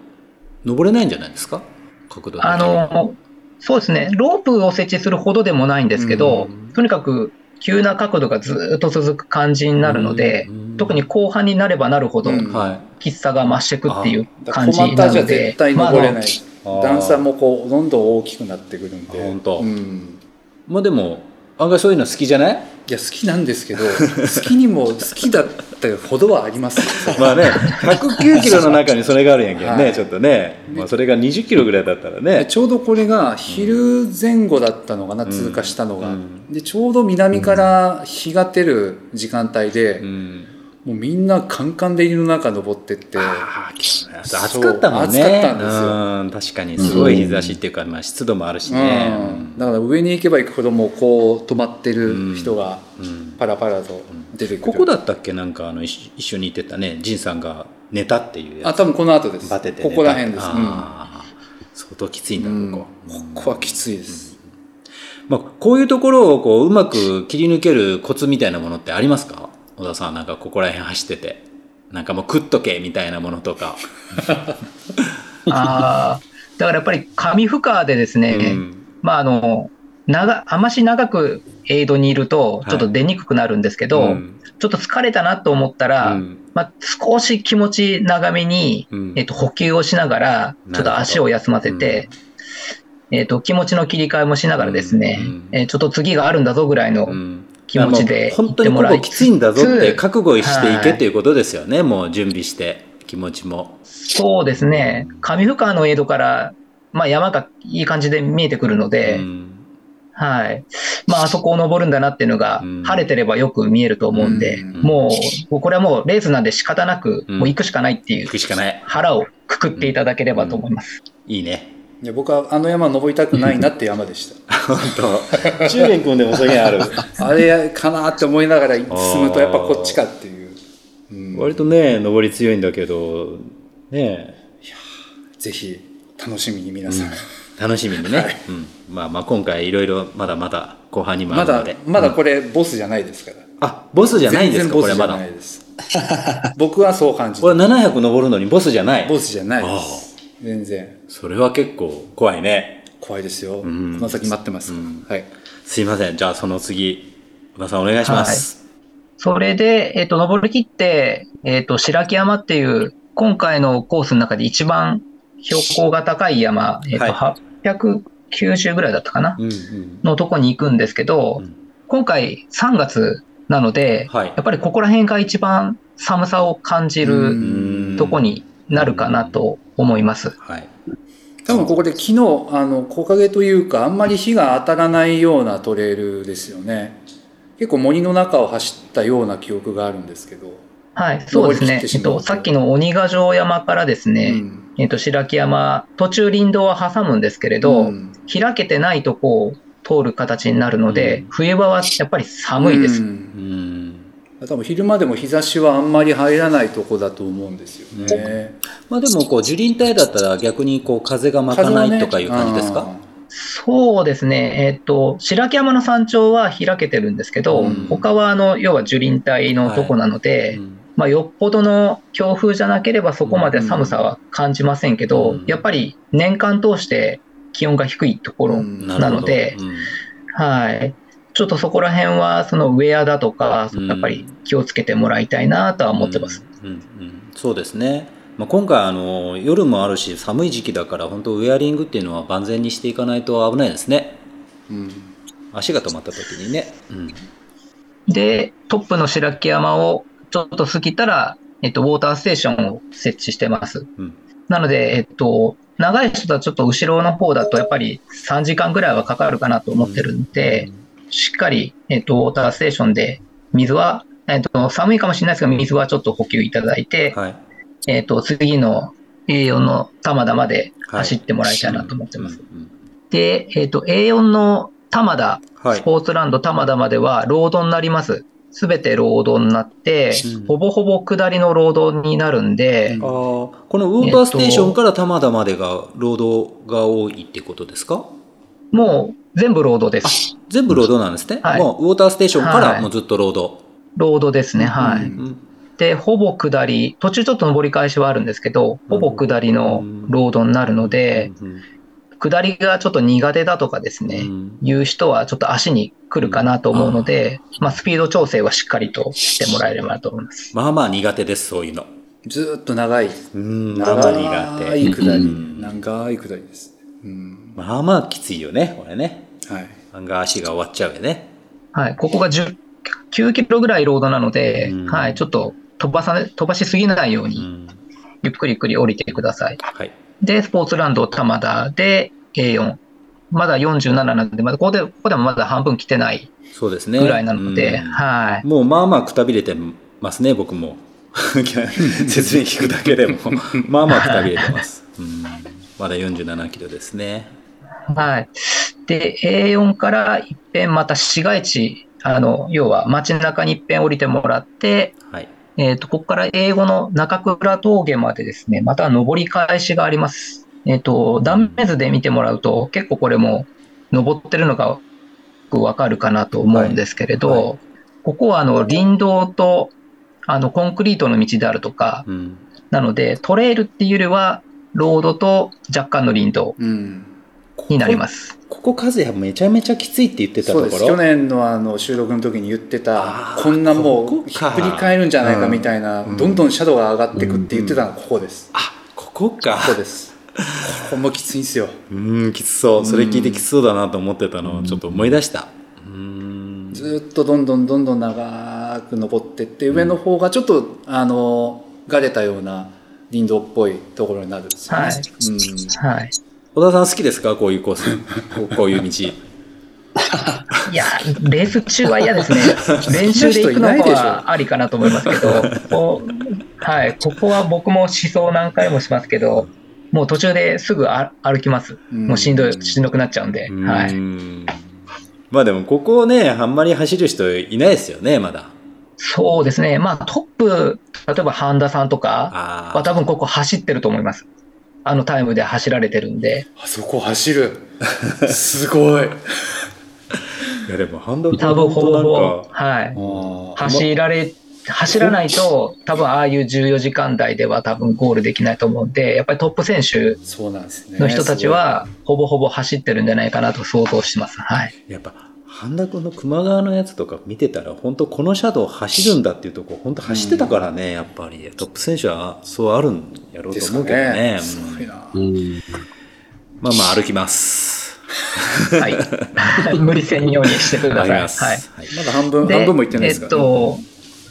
登れないんじゃないですか？角度的に。あの、そうですね、ロープを設置するほどでもないんですけど、うん。とにかく急な角度がずっと続く感じになるので、うん特に後半になればなるほど、うん。はい。きつさが増していくっていうだから小感じな股じゃので絶、対登れない、あの段差もこうどんどん大きくなってくるんで。あ本当。うん。まあでも案外そういうの好きじゃない？いや好きなんですけど 好きにも好きだったほどはありますよ。まあね109キロの中にそれがあるんやけどね、はい。ちょっとね、まあ、それが20キロぐらいだったらでねちょうどこれが昼前後だったのかな、通過したのが、うんでちょうど南から日が照る時間帯で、うんもうみんなカンカンで犬の中登ってって。暑かったもんね。暑かったんですよ。うん確かにすごい日差しっていうか、まあ、湿度もあるしね、うん。だから上に行けば行くほどもうこう止まってる人がうんパラパラと出てくる、ここだったっけ？なんかあの一一緒に行ってたね。仁さんが寝たっていうあ多分この後です。バテてここら辺です、あー相当きついんだうん。ここ、ここはきついです、まあ、こういうところをこううまく切り抜けるコツみたいなものってありますか？小田さんなんかここら辺走っててなんかもう食っとけみたいなものとか、あー。だからやっぱり上深川でですね、うん。まああの、長、あまし長くエイドにいると、ちょっと出にくくなるんですけど、うん。ちょっと疲れたなと思ったら、うん。まあ、少し気持ち長めに、うん。えっと、補給をしながら、ちょっと足を休ませて、えっと、気持ちの切り替えもしながらですね、うん。えーちょっと次があるんだぞぐらいのうん気持ちで本当にここきついんだぞって覚悟していけはいうことですよね、もう準備して気持ちも。そうですね、上深川のエイドから、まあ、山がいい感じで見えてくるので、うんはい。まあ、あそこを登るんだなっていうのがうん、晴れてればよく見えると思うんで、うんもう、これはもうレースなんで仕方なく、うんもう行くしかないっていう行くしかない。腹をくくっていただければと思います。いいね。いや僕はあの山登りたくないなって山でした。本当。中元君でもそういうのある？あれかなって思いながら進むとやっぱこっちかっていう、うん。割とね、登り強いんだけど、ね。ぜひ楽しみに皆さん、楽しみにね。うん。まあまあ今回いろいろまだまだ後半にもあまだるので。まだこれボスじゃないですから。あ、ボスじゃないんですか？全然ボスじゃこれまだ。ないです僕はそう感じてこれ700登るのにボスじゃない？ボスじゃないです。全然それは結構怖いね。怖いですよ、ん。この先待ってます、うん。はい。すいません。じゃあその次、小田さんお願いします。それで、えっ、と、登り切って、えっ、と、白木山っていう、今回のコースの中で一番標高が高い山、えっ、と、は90ぐらいだったかな？うんうん。のとこに行くんですけど、うん。今回3月なので、はいやっぱりここら辺が一番寒さを感じうるうんとこになるかなと思います。はい。多分ここで昨日あの木陰というかあんまり日が当たらないようなトレイルですよね。結構森の中を走ったような記憶があるんですけど、はい、そうですね。えっと、さっきの鬼ヶ城山からですね、うん。えっと、白木山、途中林道は挟むんですけれど、うん。開けてないとこを通る形になるので、うん。冬場はやっぱり寒いです。うん。うん多分昼間でも日差しはあんまり入らないとこだと思うんですよね。まあでもこう樹林帯だったら逆にこう風が巻かないとかいう感じですか、そうですね。えっと、白木山の山頂は開けてるんですけど、うん。他はあの、要は樹林帯のとこなので、うん。まあ、よっぽどの強風じゃなければそこまで寒さは感じませんけど、うん。やっぱり年間通して気温が低いところうん。なので、うん。はい。ちょっとそこら辺は、そのウェアだとか、うん。やっぱり気をつけてもらいたいなとは思ってます。うんうんうん。そうですね、まあ、今回あの夜もあるし寒い時期だから本当ウェアリングっていうのは万全にしていかないと危ないですね。うん。足が止まった時にね、うん。で、トップの白木山をちょっと過ぎたら、えっと、ウォーターステーションを設置してます。うん。なので、えっと、長い人はちょっと後ろの方だとやっぱり3時間ぐらいはかかるかなと思ってるんで、しっかり、えっと、ウォーターステーションで水は、えっと、寒いかもしれないですが、水はちょっと補給いただいて、はい。えっと、次の A4 の玉田まで走ってもらいたいなと思ってます。うんうんで、えっと、A4 の玉田、はい。スポーツランド玉田まではロードになります。すべてロードになって、うん。ほぼほぼ下りのロードになるんで、うん。あーこのウォーターステーションから玉田までがロードが多いってことですか？もう全部ロードです。全部ロードなんですね、はい。もうウォーターステーションかはい。らもうずっとロード、ロードですね。はい。うんうん。で、ほぼ下り、途中ちょっと上り返しはあるんですけど、ほぼ下りのロードになるので、うん下りがちょっと苦手だとかですね、うん。いう人はちょっと足に来るかなと思うので、まあ、スピード調整はしっかりとしてもらえればと思います。まあまあ苦手ですそういうの。ずーっと長い。うん。まあまあ苦手長い下り。うん。長い下りです。うんまあまあきついよねこれね。はい。案外足が終わっちゃうよね。はい、ここが10 9キロぐらいロードなので、うん。はい、ちょっと飛ばさ飛ばしすぎないように、うん。ゆっくりゆっくり降りてください。はい。で、スポーツランド玉田で A4。まだ47なんで、まだここで、ここでもまだ半分来てないそうですね。ぐらいなので、うん。はい。もうまあまあくたびれてますね僕も。説明聞くだけでも。まあまあくたびれてます、うん、まだ47キロですねはい。で、A4 から一遍また市街地、あの、要は街中に一遍降りてもらって、はい。えっ、と、ここから英語の中倉峠までですね、また上り返しがあります。えっ、と、断面図で見てもらうと、結構これも登ってるのがよくわかるかなと思うんですけれど、はい。はここはあの林道とあのコンクリートの道であるとか、うん。なのでトレイルっていうよりは、ロードと若干の林道。うんになります。ここ和也めちゃめちゃきついって言ってたところ。そうです。去年のあの収録の時に言ってたこんなもこうひっくり返るんじゃないかみたいな、うんどんどんシャドウが上がっていくって言ってたのがここです、あここか。ここです。ここもきついんですよ。うんきつそう。それ聞いてきつそうだなと思ってたのをちょっと思い出した。うん。ずーっとどんどんどんどん長く登ってって上の方がちょっとあのがれたような林道っぽいところになるんですよね、はい。うん。はい。小田さん好きですか？こういうコースこういう道 いや、レース中は嫌ですね。練習で行くのはありかなと思いますけど、こうはい、ここは僕も思想何回もしますけど、もう途中ですぐあ歩きます。もうしんどい、しんどくなっちゃうんで、はい。うんまあでもここねあんまり走る人いないですよねまだそうですね。まあトップ、例えば半田さんとかあは多分ここ走ってると思います。あのタイムで走られてるんで、あそこ走るすごいいやでもハンドル多分ほぼほぼ、かはい。あ走られ、走らないと、多分ああいう14時間台では多分ゴールできないと思うんで、やっぱりトップ選手そうなんですねの人たちは、ほぼほぼ走ってるんじゃないかなと想像してます。はい。やっぱ半田君の熊川のやつとか見てたら本当このシャドウ走るんだっていうとこ本当走ってたからね、やっぱりトップ選手はそうあるんやろうと思うけどねすごいなうんまあまあ歩きますはい。無理せんようにしてください。はい。はいまだ半分、で半分もいってないですえっから、ね。と、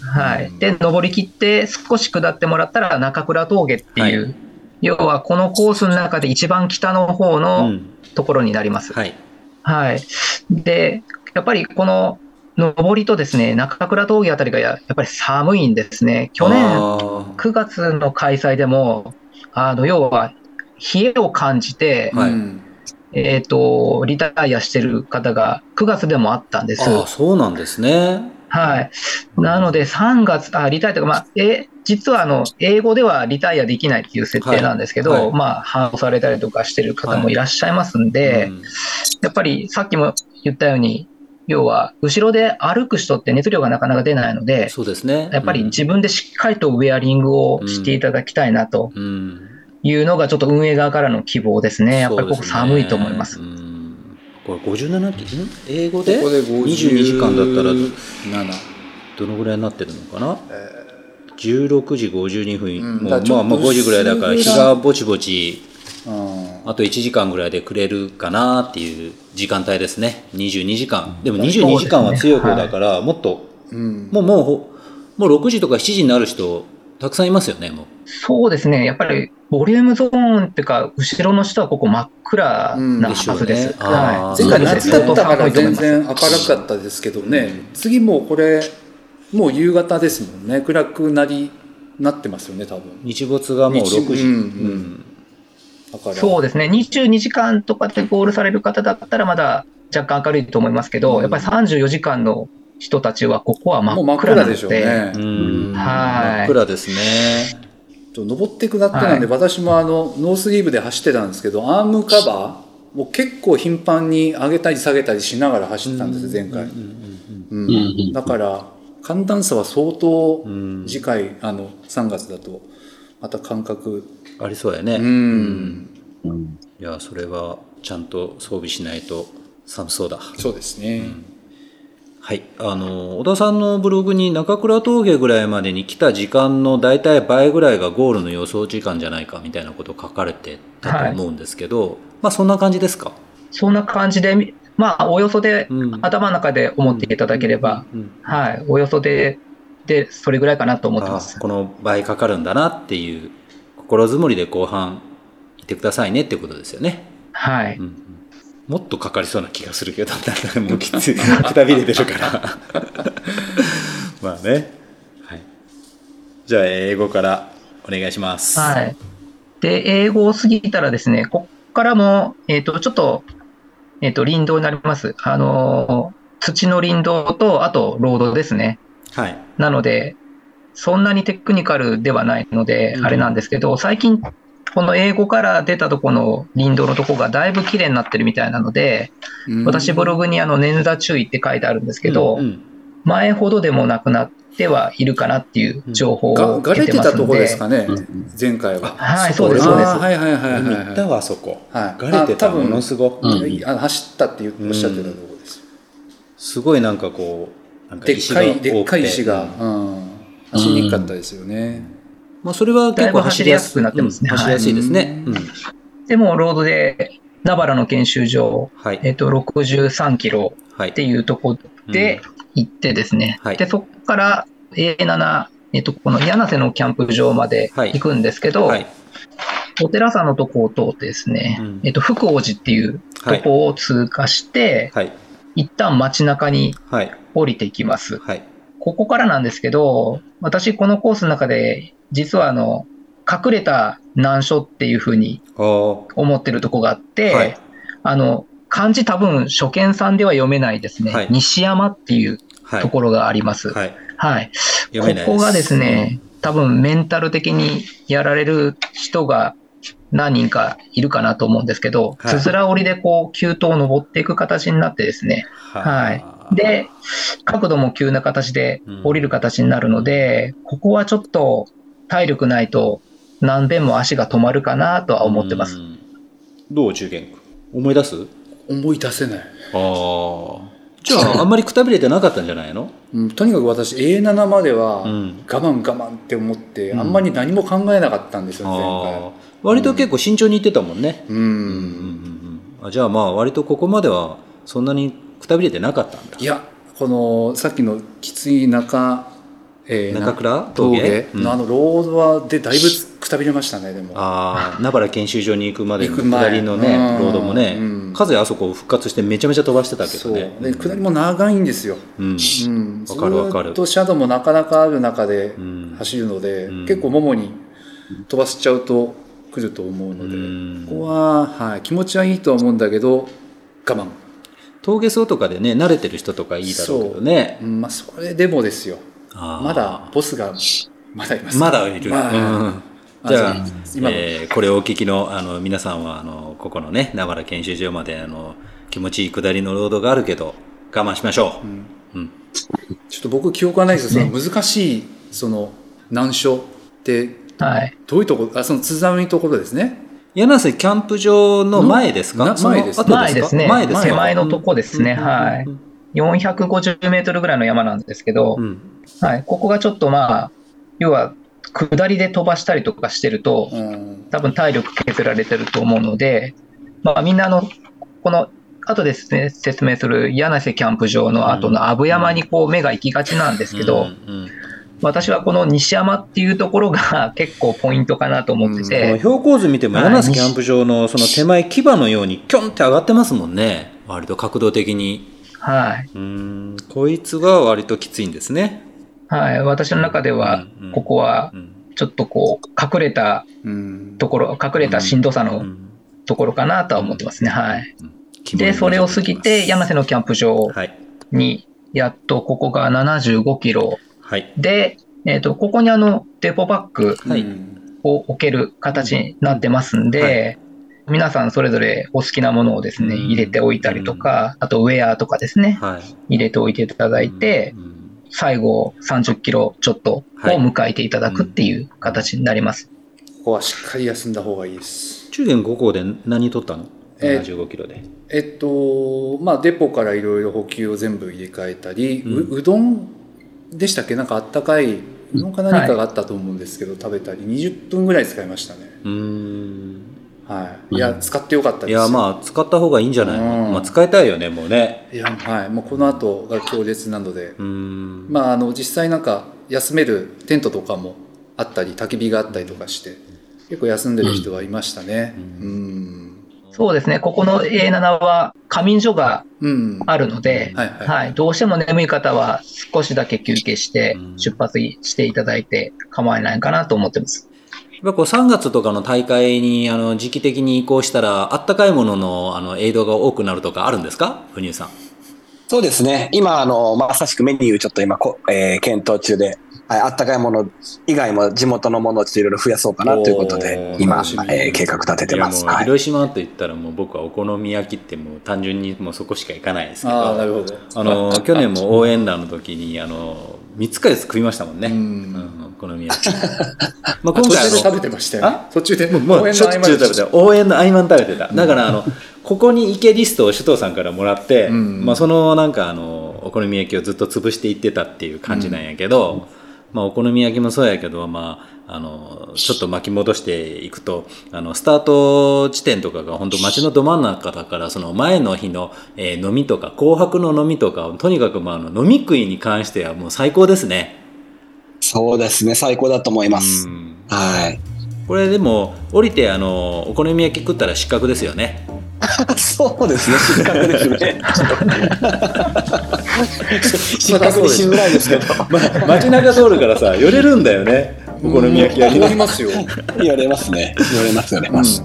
はい。で、登り切って少し下ってもらったら中倉峠っていう、はい要はこのコースの中で一番北の方うのんところになります。はい。はい。で、やっぱりこの登りとですね、中倉峠あたりがややっぱり寒いんですね。去年あー9月の開催でも、あの、要は冷えを感じて、はいうんえっ、と、リタイアしてる方が9月でもあったんです。あー、そうなんですね。はい。なので、3月、あ、リタイアというか、まあ、え、実はあの、英語ではリタイアできないっていう設定なんですけど、はいはいまあ、反応されたりとかしてる方もいらっしゃいますんで、うんやっぱりさっきも言ったように、要は、後ろで歩く人って熱量がなかなか出ないので、そうですね。やっぱり自分でしっかりとウェアリングをしていただきたいなとうん、うんいうのがちょっと運営側からの希望ですね。やっぱりここ寒いと思いますそ。うですねうんこれ57期？ん英語でここで22時間だったら7。どのぐらいになってるのかな、16時52分、うん。もうまあまあ5時ぐらいだから日がぼちぼちうん。あと1時間ぐらいでくれるかなっていう時間帯ですね。22時間でも22時間は強い方だから、もっとうん。もうもうほもう6時とか7時になる人たくさんいますよねもう。そうですね。やっぱり、ボリュームゾーンっていうか、後ろの人はここ真っ暗なはずです。うんでしょうね。はい。前回夏だったから全然明るかったですけどね、次もうこれ、もう夕方ですもんね。暗くなり、なってますよね、多分。日没がもう6時、日うんうん。うん。だから。そうですね。22時間とかでゴールされる方だったらまだ若干明るいと思いますけど、うん。やっぱり34時間の人たちはここはもう真っ暗なの暗でしょうね。うん。はい。真っ暗ですね。登っていくだけなんで、は私もあのノースリーブで走ってたんですけどアームカバーを結構頻繁に上げたり下げたりしながら走ったんです前回、うん。うん。だから寒暖差は相当ん。次回あの3月だとまた感覚。ありそうやね、うん、いやそれはちゃんと装備しないと寒そうだ。そうですね、はい。あの小田さんのブログに中倉峠ぐらいまでに来た時間の大体倍ぐらいがゴールの予想時間じゃないかみたいなこと書かれてたと思うんですけど、まあそんな感じですか？そんな感じで、まあ、およそで、うん。頭の中で思っていただければ、うんはい、およそで、で、それぐらいかなと思ってます。あ。この倍かかるんだなっていう心づもりで後半行ってくださいねってことですよね、はい。うんうん。もっとかかりそうな気がするけどなんかもうきつい。くたびれてるから。まあね。はい。じゃあ英語からお願いします。はい。で、英語を過ぎたらですね、こっからも、えっ、と、ちょっと、えっ、と、林道になります。あのー、土の林道と、あと、ロードですね。はいなので、そんなにテクニカルではないので、うんあれなんですけど、最近、この英語から出たとこの林道のとこがだいぶ綺麗になってるみたいなので、うん私ブログにあの捻挫注意って書いてあるんですけど、うんうん前ほどでもなくなってはいるかなっていう情報がをがれてますので、とこですかね、うん。前回は。はい、そそううです、そうです。はいはいはいはい、はい。見たわそこ、はい。がれてたあ多分ものすごく、うん。あの走ったっておっしゃってたところです。すごいなんかこうなんかでっかいでっかい石が、うん、走りにくかったですよね。まあ、それは結構走りやすくなってますね。うん。走りやすいですね、はいうん。でも、ロードで、名原の研修場、はい。えっと、63キロはい。っていうとこで行ってですね、はい。で、そこから A7、えっと、この柳瀬のキャンプ場まで行くんですけど、はい。お寺さんのとこを通ってですね、うん。えっと、福王寺っていうとこを通過して、はい。一旦街中にはい。降りていきます。はい。ここからなんですけど、私このコースの中で、実はあの、隠れた難所っていうふうに思ってるとこがあって、はい。あの、漢字多分初見さんでは読めないですね。はい。西山っていうはいところがあります。はい。はい。いここがですね、多分メンタル的にやられる人が何人かいるかなと思うんですけど、はい。つづら折りでこう、急登を登っていく形になってですね、はい。で、角度も急な形で降りる形になるので、ここはちょっと体力ないと何遍も足が止まるかなとは思ってます。う。ん。どう中堅君？思い出す？思い出せない。ああじゃああんまりくたびれてなかったんじゃないの？うん、とにかく私 A7 までは我うん。慢我慢って思って、うんあんまり何も考えなかったんですよ、あ前ー割と結構慎重にいってたもんね。回。うん。あじゃあまあ割とここまではそんなにくたびれてなかったんだ。いやこのさっきのきつい中、え中倉峠？のあのロードはでだいぶくたびれましたねでも。ああ、名原研修所に行くまでの下りのね、うん。ロードもね、うん。風あそこ復活してめちゃめちゃ飛ばしてたけそう。どね。で下りも長いんですよ、うん。うん、わかるわかる。ずっとシャドウもなかなかある中でん。走るので、うん。結構ももに飛ばしちゃうと来ると思うので、うん。ここは、はい、気持ちはいいとは思うんだけど我慢、峠走とかでね、慣れてる人とかいいだろうけどね。うんまあ、それでもですよまだボスがまだいます。まだいる。まあうん。じゃあ今の。えーこれをお聞きのあの皆さんはあのここのね名原研修所まであの気持ちいい下りのロードがあるけど我慢しましょう。うん。ちょっと僕記憶がないですけど、その難しいその難所ってはい。どういうところあその津波のところですね。柳瀬キャンプ場の前ですか？前です後前ですね。前ですか？手前のとこですね。うん。はい。450メートルぐらいの山なんですけど、うんはい。ここがちょっとまあ、要は、下りで飛ばしたりとかしてると、うん。多分体力削られてると思うので、まあみんなあの、この、後ですね、説明する柳瀬キャンプ場の後の阿武山にこう目が行きがちなんですけど、うんうん。私はこの西山っていうところが 結構ポイントかなと思ってこのて、標高図見てもはい。柳瀬キャンプ場のその手前牙のようにキョンって上がってますもんね。割と角度的に。はい。うん。こいつが割ときついんですねはい。私の中ではここはうん。ちょっとこう、隠れたうん。ところ、隠れたしんどさのうん。ところかなとは思ってますね。はい。うん。で、それを過ぎて、山瀬のキャンプ場はい。に、やっとここが75キロはい。で、えっ、と、ここにあの、デポバッグを置ける形になってますんで、皆さんそれぞれお好きなものをですね、うん。入れておいたりとか、あとウェアとかですね、はい。入れておいていただいて、うん最後30キロちょっとを迎えていただくっていう形になります。ここはしっかり休んだ方がいいです。中元5校で何取ったの？え75キロで。えっとまあデポからいろいろ補給を全部入れ替えたり、ううん。うどんでしたっけ？なんかあったかいうどんか何かがあったと思うんですけど、食べたり。20分ぐらい使いましたね。うーんはい。いや使ってよかったですいやまあ使った方がいいんじゃないの、うん。まあ、使いたいよねもうね。いやはい。もうこの後が強烈なので、うーん。まああの実際なんか休めるテントとかもあったり焚き火があったりとかして結構休んでる人はいましたね。うん。そうですね、ここの A7 は仮眠所がうん、あるので、はいはい。はい、どうしても眠い方は少しだけ休憩してうん。出発していただいて構わないかなと思ってます。やっぱこう3月とかの大会にあの時期的に移行したらあったかいもののあのエイドが多くなるとかあるんですか？ふにゅうさんそうですね。今、あの、まさしくメニューちょっと今こ、えー検討中で、はい、あったかいもの以外も地元のものをちょっといろいろ増やそうかなということで今、えー計画立ててます。はい。広島と言ったらもう僕はお好み焼きってもう単純にもうそこしか行かないですけどああなるほど。あの去年も応援団の時にあの3つか4つ食いましたもんね、ううんん、お好み焼き。まああ途中で食べてましたよね。あ？途中で。もうしょっちゅう食べて応援の合間に食べてた。だからあのここに行けリストを首藤さんからもらって、うん。まあ、そのなんかあのお好み焼きをずっと潰していってたっていう感じなんやけど、まあ、お好み焼きもそうやけど、まあ、あのちょっと巻き戻していくとあのスタート地点とかが本当街のど真ん中だからその前の日の、えー飲みとか紅白の飲みとかとにかくまああの飲み食いに関してはもう最高ですね。そうですね。最高だと思いますう。んはい。これでも降りてあのお好み焼き食ったら失格ですよね。そうですね。失格ですね。失格にしづらいですけど、ま、街中通るからさ寄れるんだよねお好み焼き屋にありますよ 言われますね。言われます、言われます。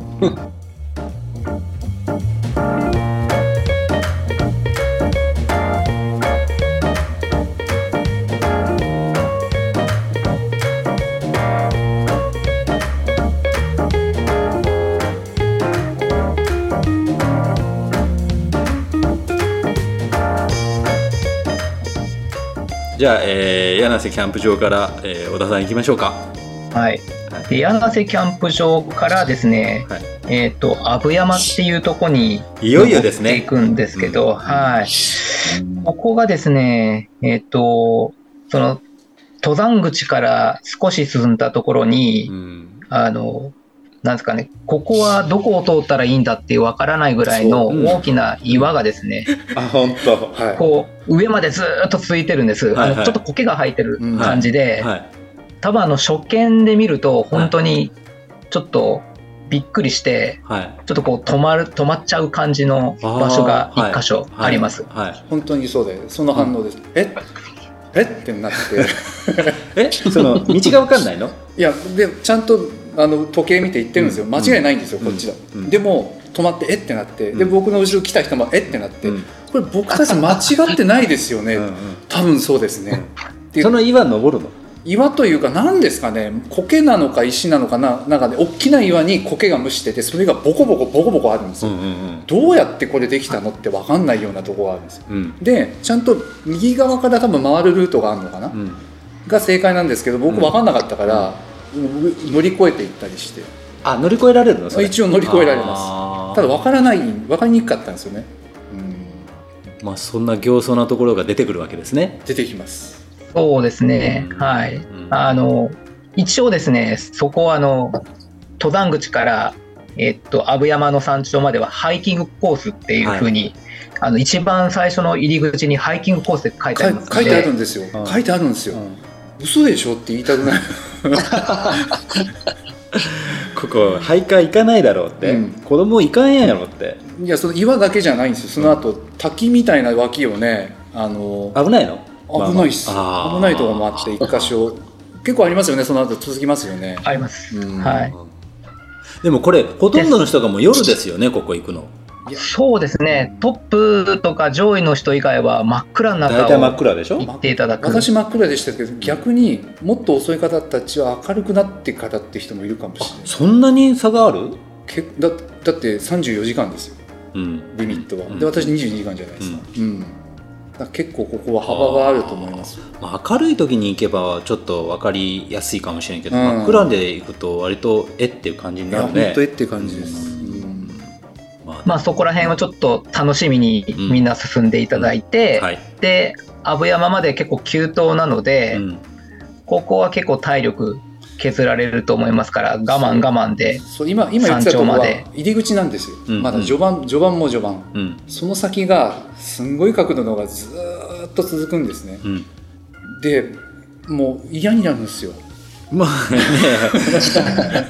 じゃあ、えー、柳瀬キャンプ場から、えー、小田さん行きましょうか。はい。で、柳瀬キャンプ場からですね、はい。えっ、と、阿武山っていうとこに、いよいよですね。登っていくんですけど、うん。はい。ここがですね、えっ、と、その、登山口から少し進んだところに、うん。あの、なんですかね、ここはどこを通ったらいいんだっていうわからないぐらいの大きな岩がですね、あ本当。はい。こう上までずーっと続いてるんです。はいはい。あのちょっと苔が生えてるうん感じで、はい。多分あの初見で見ると本当にちょっとびっくりして、はい。ちょっとこう止まる止まっちゃう感じの場所が一箇所あります。はい。はい本当にそうでその反応です、え？え？ってなって。え？その道が分かんないの？いやでちゃんとあの時計見て言ってるんですよ、うん。間違いないんですよ、うん。こっちだ、うん。でも止まってえってなって、でうん。僕の後ろ来た人もえってなって、うん。これ僕たち間違ってないですよね、うんうん。多分そうですね、でその岩登るの？岩というか何ですかね。苔なのか石なのかな。なんかね大きな岩に苔が蒸しててそれがボコボコボコボコあるんですよ、んうんどうやってこれできたのって分かんないようなとこがあるんですよ。うん。でちゃんと右側から多分回るルートがあるのかな、うん。が正解なんですけど僕分かんなかったから、乗り越えていったりして。あ乗り越えられるの？それ。一応乗り越えられます。ただ分からない分かりにくかったんですよね、うん、まあそんな形相なところが出てくるわけですね。出てきます。そうですね、うん。はい。うん。あの一応ですね、そこはあの登山口からえっと阿武山の山頂まではハイキングコースっていうふうに、あの一番最初の入り口にハイキングコースって書いてありますの書いてあるで、んですよ、うん。書いてあるんですよ、うん嘘でしょって言いたくない ここ徘徊行かないだろうって、うん。子供行かんやろって。いやその岩だけじゃないんですよ。その後滝みたいな脇をねあの危ないの？危ないっす、まあまあ。危ないところもあって一箇所。結構ありますよねその後続きますよね、あります。うん。はい。でもこれほとんどの人がもう夜ですよねここ行くのそうですね、トップとか上位の人以外は真っ暗な中を暗でしょ？行っていただく。私真っ暗でしたけど逆にもっと遅い方たちは明るくなってからって人もいるかもしれない。そんなに差がある？けだだって34時間ですよ。うん。リミットは、うん。で私22時間じゃないですか,、うん。だから結構ここは幅があると思います。よまあ、明るい時に行けばちょっと分かりやすいかもしれんけど、うん。真っ暗で行くと割とえっていう感じになるね。本当えって感じです、うんまあまあそこら辺をちょっと楽しみにみんな進んでいただいて、はい、で阿武山まで結構急登なので、うん。ここは結構体力削られると思いますから我慢我慢でそう今今言ってた入り口なんですよ、うん。まだ序盤序盤も序盤。うん。その先がすんごい角度のがずーっと続くんですね。うん。でもう嫌になるんですよ。まあね。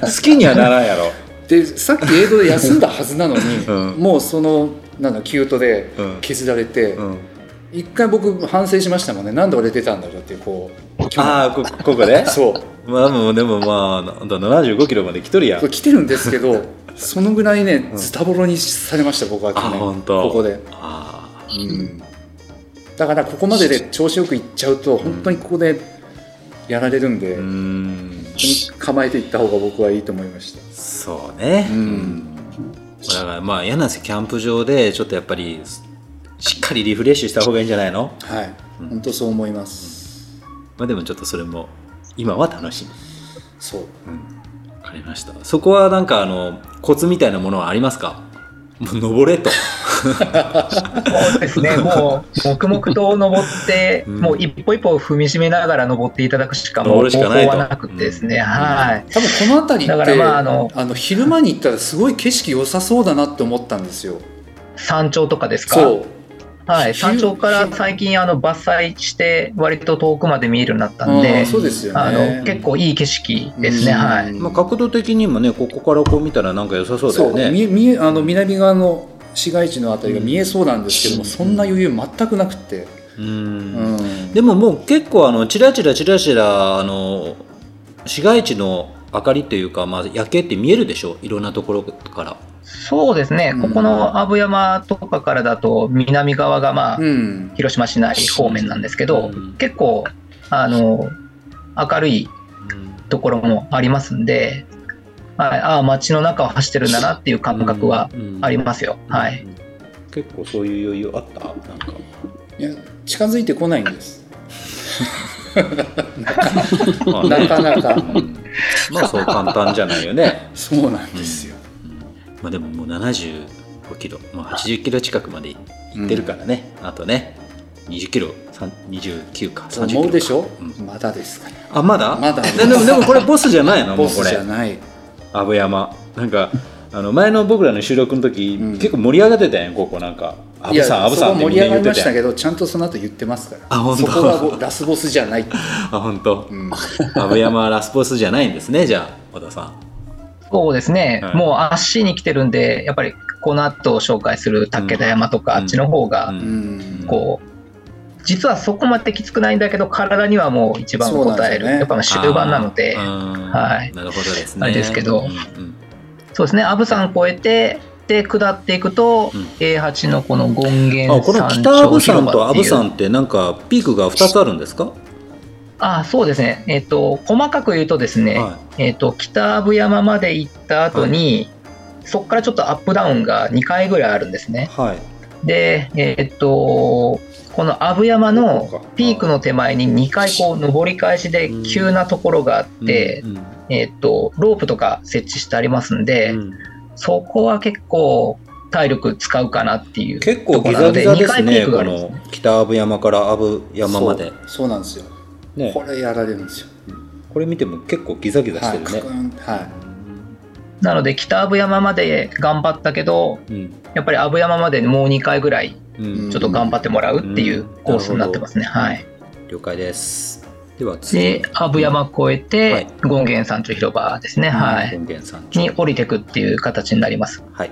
好きにはならんやろでさっき映像で休んだはずなのに、うん。もうそのなんだキュートでうん。削られて、うん。一回僕反省しましたもんね。なんで俺出たんだろうってこうああこここで？そう。まあもうでもまあなんだ75キロまで来とるやん。来てるんですけど そのぐらいねうん。ズタボロにされました僕は去あ年ここで、あうん、だからここまでで調子よくいっちゃうと本当にここでやられるんで、ーうーん構えていった方が僕はいいと思いました。そうね。うん。だからまあ嫌なんですよキャンプ場でちょっとやっぱりしっかりリフレッシュした方がいいんじゃないの？はい、うん。本当そう思います、まあでもちょっとそれも今は楽しみ。そう。わかりました。そこはなんかあのコツみたいなものはありますか？もう登れと。そうですね。もう黙々と登って、うん。もう一歩一歩踏みしめながら登っていただくしかも登う方るしかないと。法はなくてですね、うん。はい。多分この辺りってだからまああの昼間に行ったらすごい景色良さそうだなって思ったんですよ。山頂とかですか？そうはい、昼山頂から最近あの伐採して割と遠くまで見えるようになったんあでーそうですよね。あの結構いい景色ですね、うん。はい。まあ、角度的にもねここからこう見たらなんか良さそうだよね。見え見えあの南側の市街地のあたりが見えそうなんですけども、うん。そんな余裕全くなくて、ううん。んでももう結構あのチラチラチラチラあの市街地の明かりっていうか、まあ、夜景って見えるでしょ？いろんなところからそうですね、うん。ここの阿武山とかからだと南側がまあ、うん。広島市内方面なんですけど、うん。結構あの明るいところもありますんで、はい、ああ街の中を走ってるんだなっていう感覚はありますよ、はい。結構そういう余裕あった？なんか。いや近づいてこないんです。まあねなかなか。うんまあそう簡単じゃないよね、そうなんですよ、まあ、でももう75キロ、まあ、80キロ近くまで行ってるからね、あとね20キロさん29か30キロ思うでしょ、うん。まだですかねあまだ？まだ。ででもでもこれボスじゃないの？もボスうこれ。じゃない。阿部山。なんかあの前の僕らの収録の時、うん。結構盛り上がってたやんここなんか。阿部さん阿部さん盛り上がりましたけどちゃんとその後言ってますから。あ本当。そこがごラスボスじゃないって あ本当。うん。阿部山はラスボスじゃないんですねじゃあ和田さんそうですね、はい。もう足に来てるんで、やっぱりこの後紹介する武田山とか、うん。あっちの方がこう、実はそこまできつくないんだけど、体にはもう一番応える、ねやっぱ終盤なので、はい。なるほどですね。あれですけど。うんうん。そうですね、阿武山越えて、で、下っていくと、うん。A8 のこの権現あこの山北阿頂武山と阿武広場っていう山ってなんかピークが2つあるんですか？あそうですね、えっと細かく言うとですね、はえっと北阿武山まで行った後に、そこからちょっとアップダウンが2回ぐらいあるんですね。はい。で、えっとこの阿武山のかピークの手前に2回こう上り返しでうん。急なところがあって、うんえっとロープとか設置してありますんで、うん。そこは結構体力使うかなっていう結構ギろなので2ザギザです回ピークがあねすね。の北阿武山から阿武山まで。そうなんですよね。これやられるんですよ。これ見ても結構ギザギザしてるね。はい。はなので北阿武山まで頑張ったけどうん。やっぱり阿武山までもう2回ぐらいうん。ちょっと頑張ってもらうっていうコースになってますね。はい。了解です。では次。で、阿武山越えはい。て、権現山頂広場ですね。はい。権現山頂に降りてくっていう形になります。はい。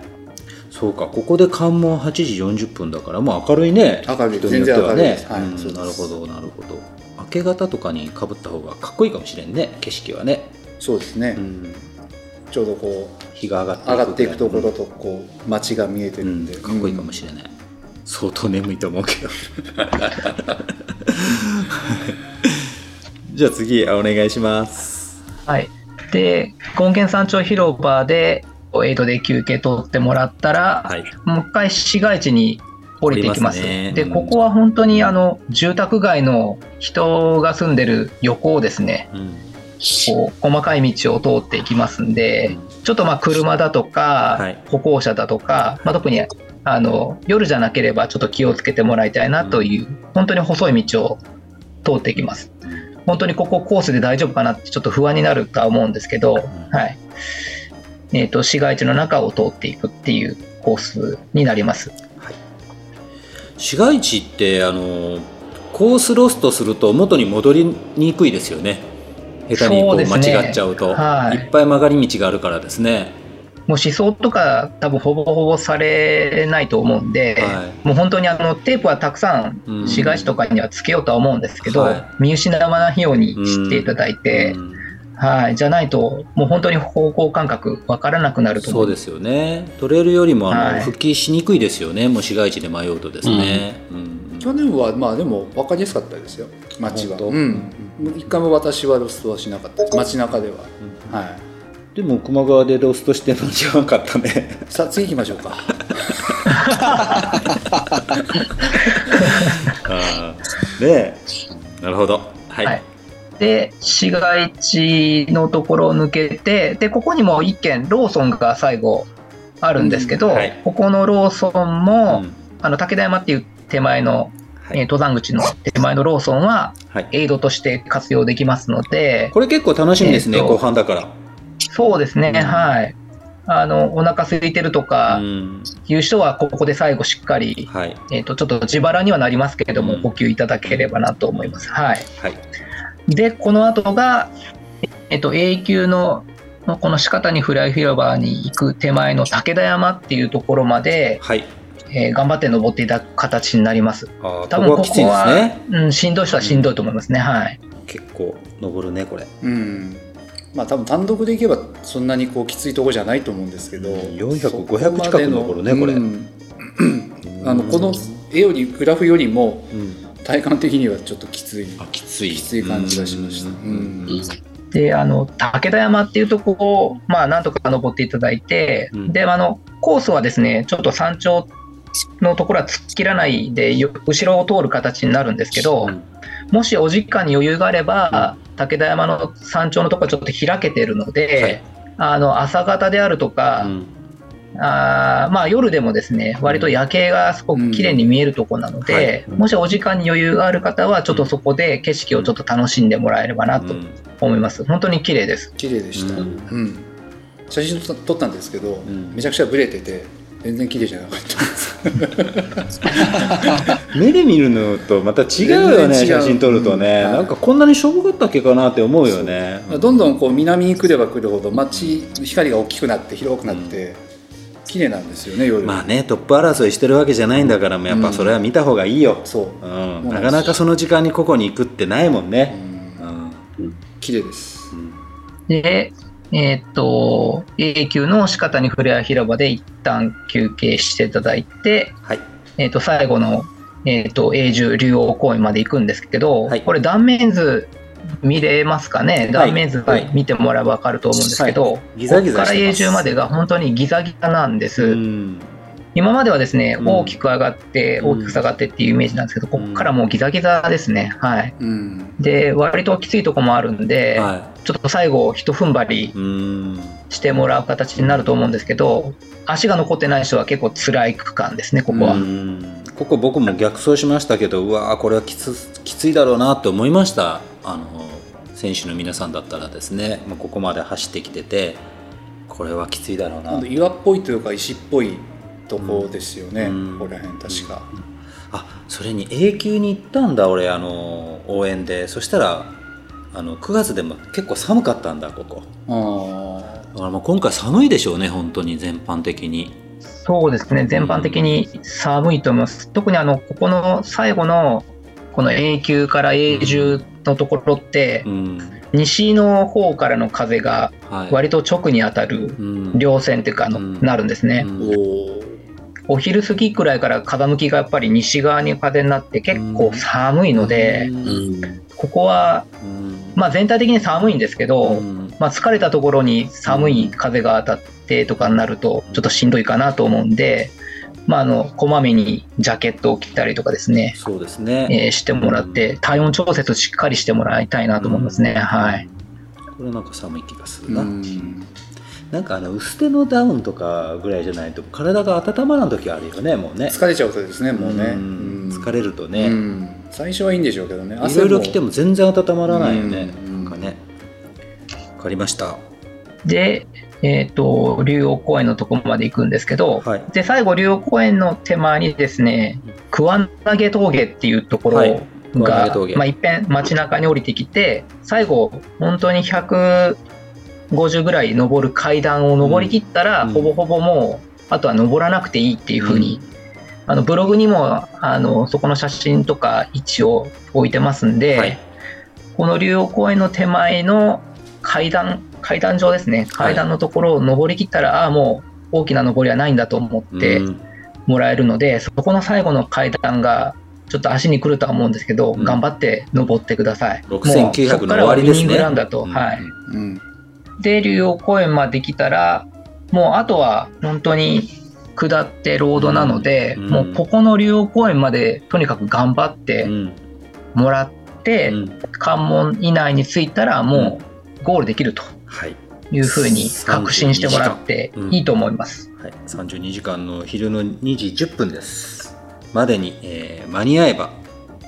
そうか。ここで関門8時40分だからもう明るいね。明るい。人によってはね。はい。なるほどなるほど。明け方とかにかぶった方がかっこいいかもしれんね。景色はね、そうですね、うん、ちょうどこ日が上がってう上がっていくところととこう街が見えてるんで、かっこいいかもしれない、相当眠いと思うけど。じゃあ次お願いします。はい。で、権現山頂広場で、エイドで休憩取ってもらったら、はい。もう一回市街地に降りていきます。ますね。で、うんここは本当にあの住宅街の人が住んでる横をですね、うん。こう細かい道を通っていきますんで、ちょっとまあ車だとか、はい。歩行者だとか、まあ、特にあの夜じゃなければちょっと気をつけてもらいたいなという、本当に細い道を通っていきます。本当にここコースで大丈夫かなってちょっと不安になるとは思うんですけど、はい。えー、と市街地の中を通っていくっていうコースになります。市街地ってあのコースロストすると元に戻りにくいですよね。下手にこそう間違っちゃうと。はい。いっぱい曲がり道があるからですね。もう思想とか多分ほぼほぼされないと思うんで、はい。もう本当にあのテープはたくさうんん。市街地とかにはつけようとは思うんですけど、はい。見失わないようにしていただいて、うんはい、じゃないともう本当に方向感覚わからなくなると思そうですよね。トレイルよりもあの、はい。復帰しにくいですよね。もう市街地で迷うとですね、うん去年はまあでも分かりやすかったですよ。街は。うん。一回も私はロストはしなかったです。街中では、はい。でも球磨川でロストして間違わなかったね。さあ次行きましょうか。あー。ねえ。なるほど。はい、はいで市街地のところを抜けてでここにも一軒ローソンが最後あるんですけど、うんはい。ここのローソンも、うん。あの武田山っていう手前の、はい。えー登山口の手前のローソンははい、エイドとして活用できますのでこれ結構楽しみですね、えーと後半だから。そうですね、うん。はい。あのお腹空いてるとかうん。いう人はここで最後しっかり、はい。えー、とちょっと自腹にはなりますけれども、うん。補給いただければなと思います。はい。はいで、この後が、えっと、永久の、この四方にフライ広場に行く手前の武田山っていうところまで、はい。えー頑張って登っていただく形になります。あー多分こここはね。うん、しんどい人はしんどいと思いますね。はい。結構登るねこれ。うん。まあ多分単独で行けばそんなにこうきついとこじゃないと思うんですけど、うん400そこまでの500近く登るねこれ。うん。あのこの絵よりグラフよりもうん体感的にはちょっときつい。あきつい。きつい感じがしました。うん。うん。で、あの、武田山っていうところを、まあ、なんとか登っていただいて、うん。で、あの、コースはですね、ちょっと山頂のところは突っ切らないで、よ後ろを通る形になるんですけど、うん。もしお時間に余裕があれば、武田山の山頂のところはちょっと開けてるので、はい。あの朝方であるとか、うんあーまあ、夜でもですね割と夜景がすごく綺麗に見えるところなので、うんはい。もしお時間に余裕がある方はちょっとそこで景色をちょっと楽しんでもらえればなとうん。思います。本当に綺麗です。綺麗でした、ううん。ん写真撮撮ったんですけど、ん。めちゃくちゃブレてて全然綺麗じゃなかったです。目で見るのとまた違うよね写真撮るとね、うん。なんかこんなにしょぼかったっけかなって思うよね。どんどんこう南に来れば来るほど街光が大きくなって広くなって、綺麗なんですよね夜、まあねトップ争いしてるわけじゃないんだからやっぱそれは見た方がいいよ、そう。うん、うなかなかその時間にここに行くってないもんね、うん。綺麗です。で、えーっと、A 級の仕方に触れ合い広場で一旦休憩していただいて、はい。えーっと、最後の、えーっと、永住竜王公園まで行くんですけど、はい。これ断面図見れますかね？断面図はい。見てもらえば分かると思うんですけど、ギザギザここから永住までが本当にギザギザなんです。うん。今まではですね、うん。大きく上がって、うん。大きく下がってっていうイメージなんですけど、ここからもうギザギザですね。はい。うん。で、割ときついとこもあるんで、はちょっと最後、ひと踏ん張りしてもらう形になると思うんですけど、足が残ってない人は結構辛い区間ですね、ここは。うんここ僕も逆走しましたけどうわーこれはきつきついだろうなって思いました。あの選手の皆さんだったらですね。もうここまで走ってきててこれはきついだろうな。岩っぽいというか石っぽいとこですよね、うん。ここら辺確か、あそれに永久に行ったんだ俺あの応援で。そしたらあの9月でも結構寒かったんだここ。あだからもう今回寒いでしょうね本当に全般的にそうですね、全般的に寒いと思います。特にあの、ここの最後の、この A 級から永住のところってう、ん。西の方からの風がはい。割と直に当たるうん。稜線っていうかあの、うん。なるんですね。お昼過ぎくらいから風向きがやっぱり西側に風になって結構寒いので、うんここは、うん。まあ、全体的に寒いんですけど、うん。まあ、疲れたところに寒い風が当たってとかになるとちょっとしんどいかなと思うんで、まあ、あのこまめにジャケットを着たりとかですね、そうですね、えーしてもらって体温調節しっかりしてもらいたいなと思いますね、はい。これなんか寒い気がするな、うん。なんかあの薄手のダウンとかぐらいじゃないと体が温まらん時あるよねもうね。疲れちゃうとですねもうね、ん。うん。疲れるとね、うん最初はいいんでしょうけどね。いろいろ着ても全然温まらないよね、うん。なんかね。わかりました。で、えっ、と、竜王公園のところまで行くんですけど、はい。で、最後、竜王公園の手前にですね、桑投峠っていうところはい。桑が、投峠。まあ、いっぺん街中に降りてきて、最後、本当に150ぐらい登る階段を登りきったら、うん。ほぼほぼもう、あとは登らなくていいっていうふうに、あのブログにもあのそこの写真とか位置を置いてますんで、はい。この竜王公園の手前の階段階段上ですね。階段のところを登りきったら、ああもう大きな登りはないんだと思ってうん。もらえるので、そこの最後の階段がちょっと足に来るとは思うんですけど、うん。頑張って登ってください。6900もうそこからはウィニングランだと。うん。はい。うん。で、竜王公園まで来たら、もうあとは本当に下ってロードなので、うん。もうここの竜王公園までとにかく頑張ってうん。もらって、うん。関門以内に着いたらもうゴールできると。はい、いうふうに確信してもらっていいと思います。はい、32時間の昼の2時10分です。までに、えー間に合えば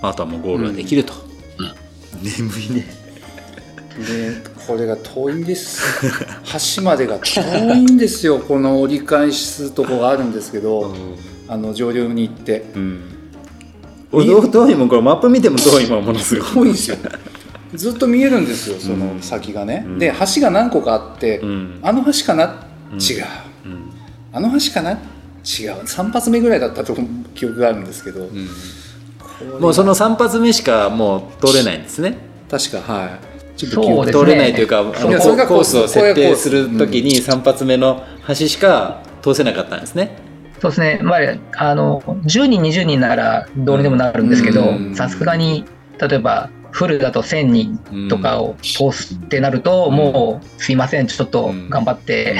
あとはもうゴールはできると、眠いねでこれが遠いんです。橋までが遠いんですよ。この折り返すとこがあるんですけど、あの上流に行って。うん。遠いもんこれマップ見ても遠いもんものすごい遠いんですよ。ずっと見えるんですよその先がね、うん。で橋が何個かあって、うん。あの橋かな、うん。違う。うん。あの橋かな？違う。3発目ぐらいだったと記憶があるんですけど、もうその3発目しかもう通れないんですね。確かはいちょっと記憶通れないというかあのコースを設定するときに3発目の橋しか通せなかったんですね、そうですね、まあ、あの10人、20人ならどうにでもなるんですけどうん、さすがに例えばフルだと1000人とかを通すってなると、うん。もうすいません、ちょっと頑張って、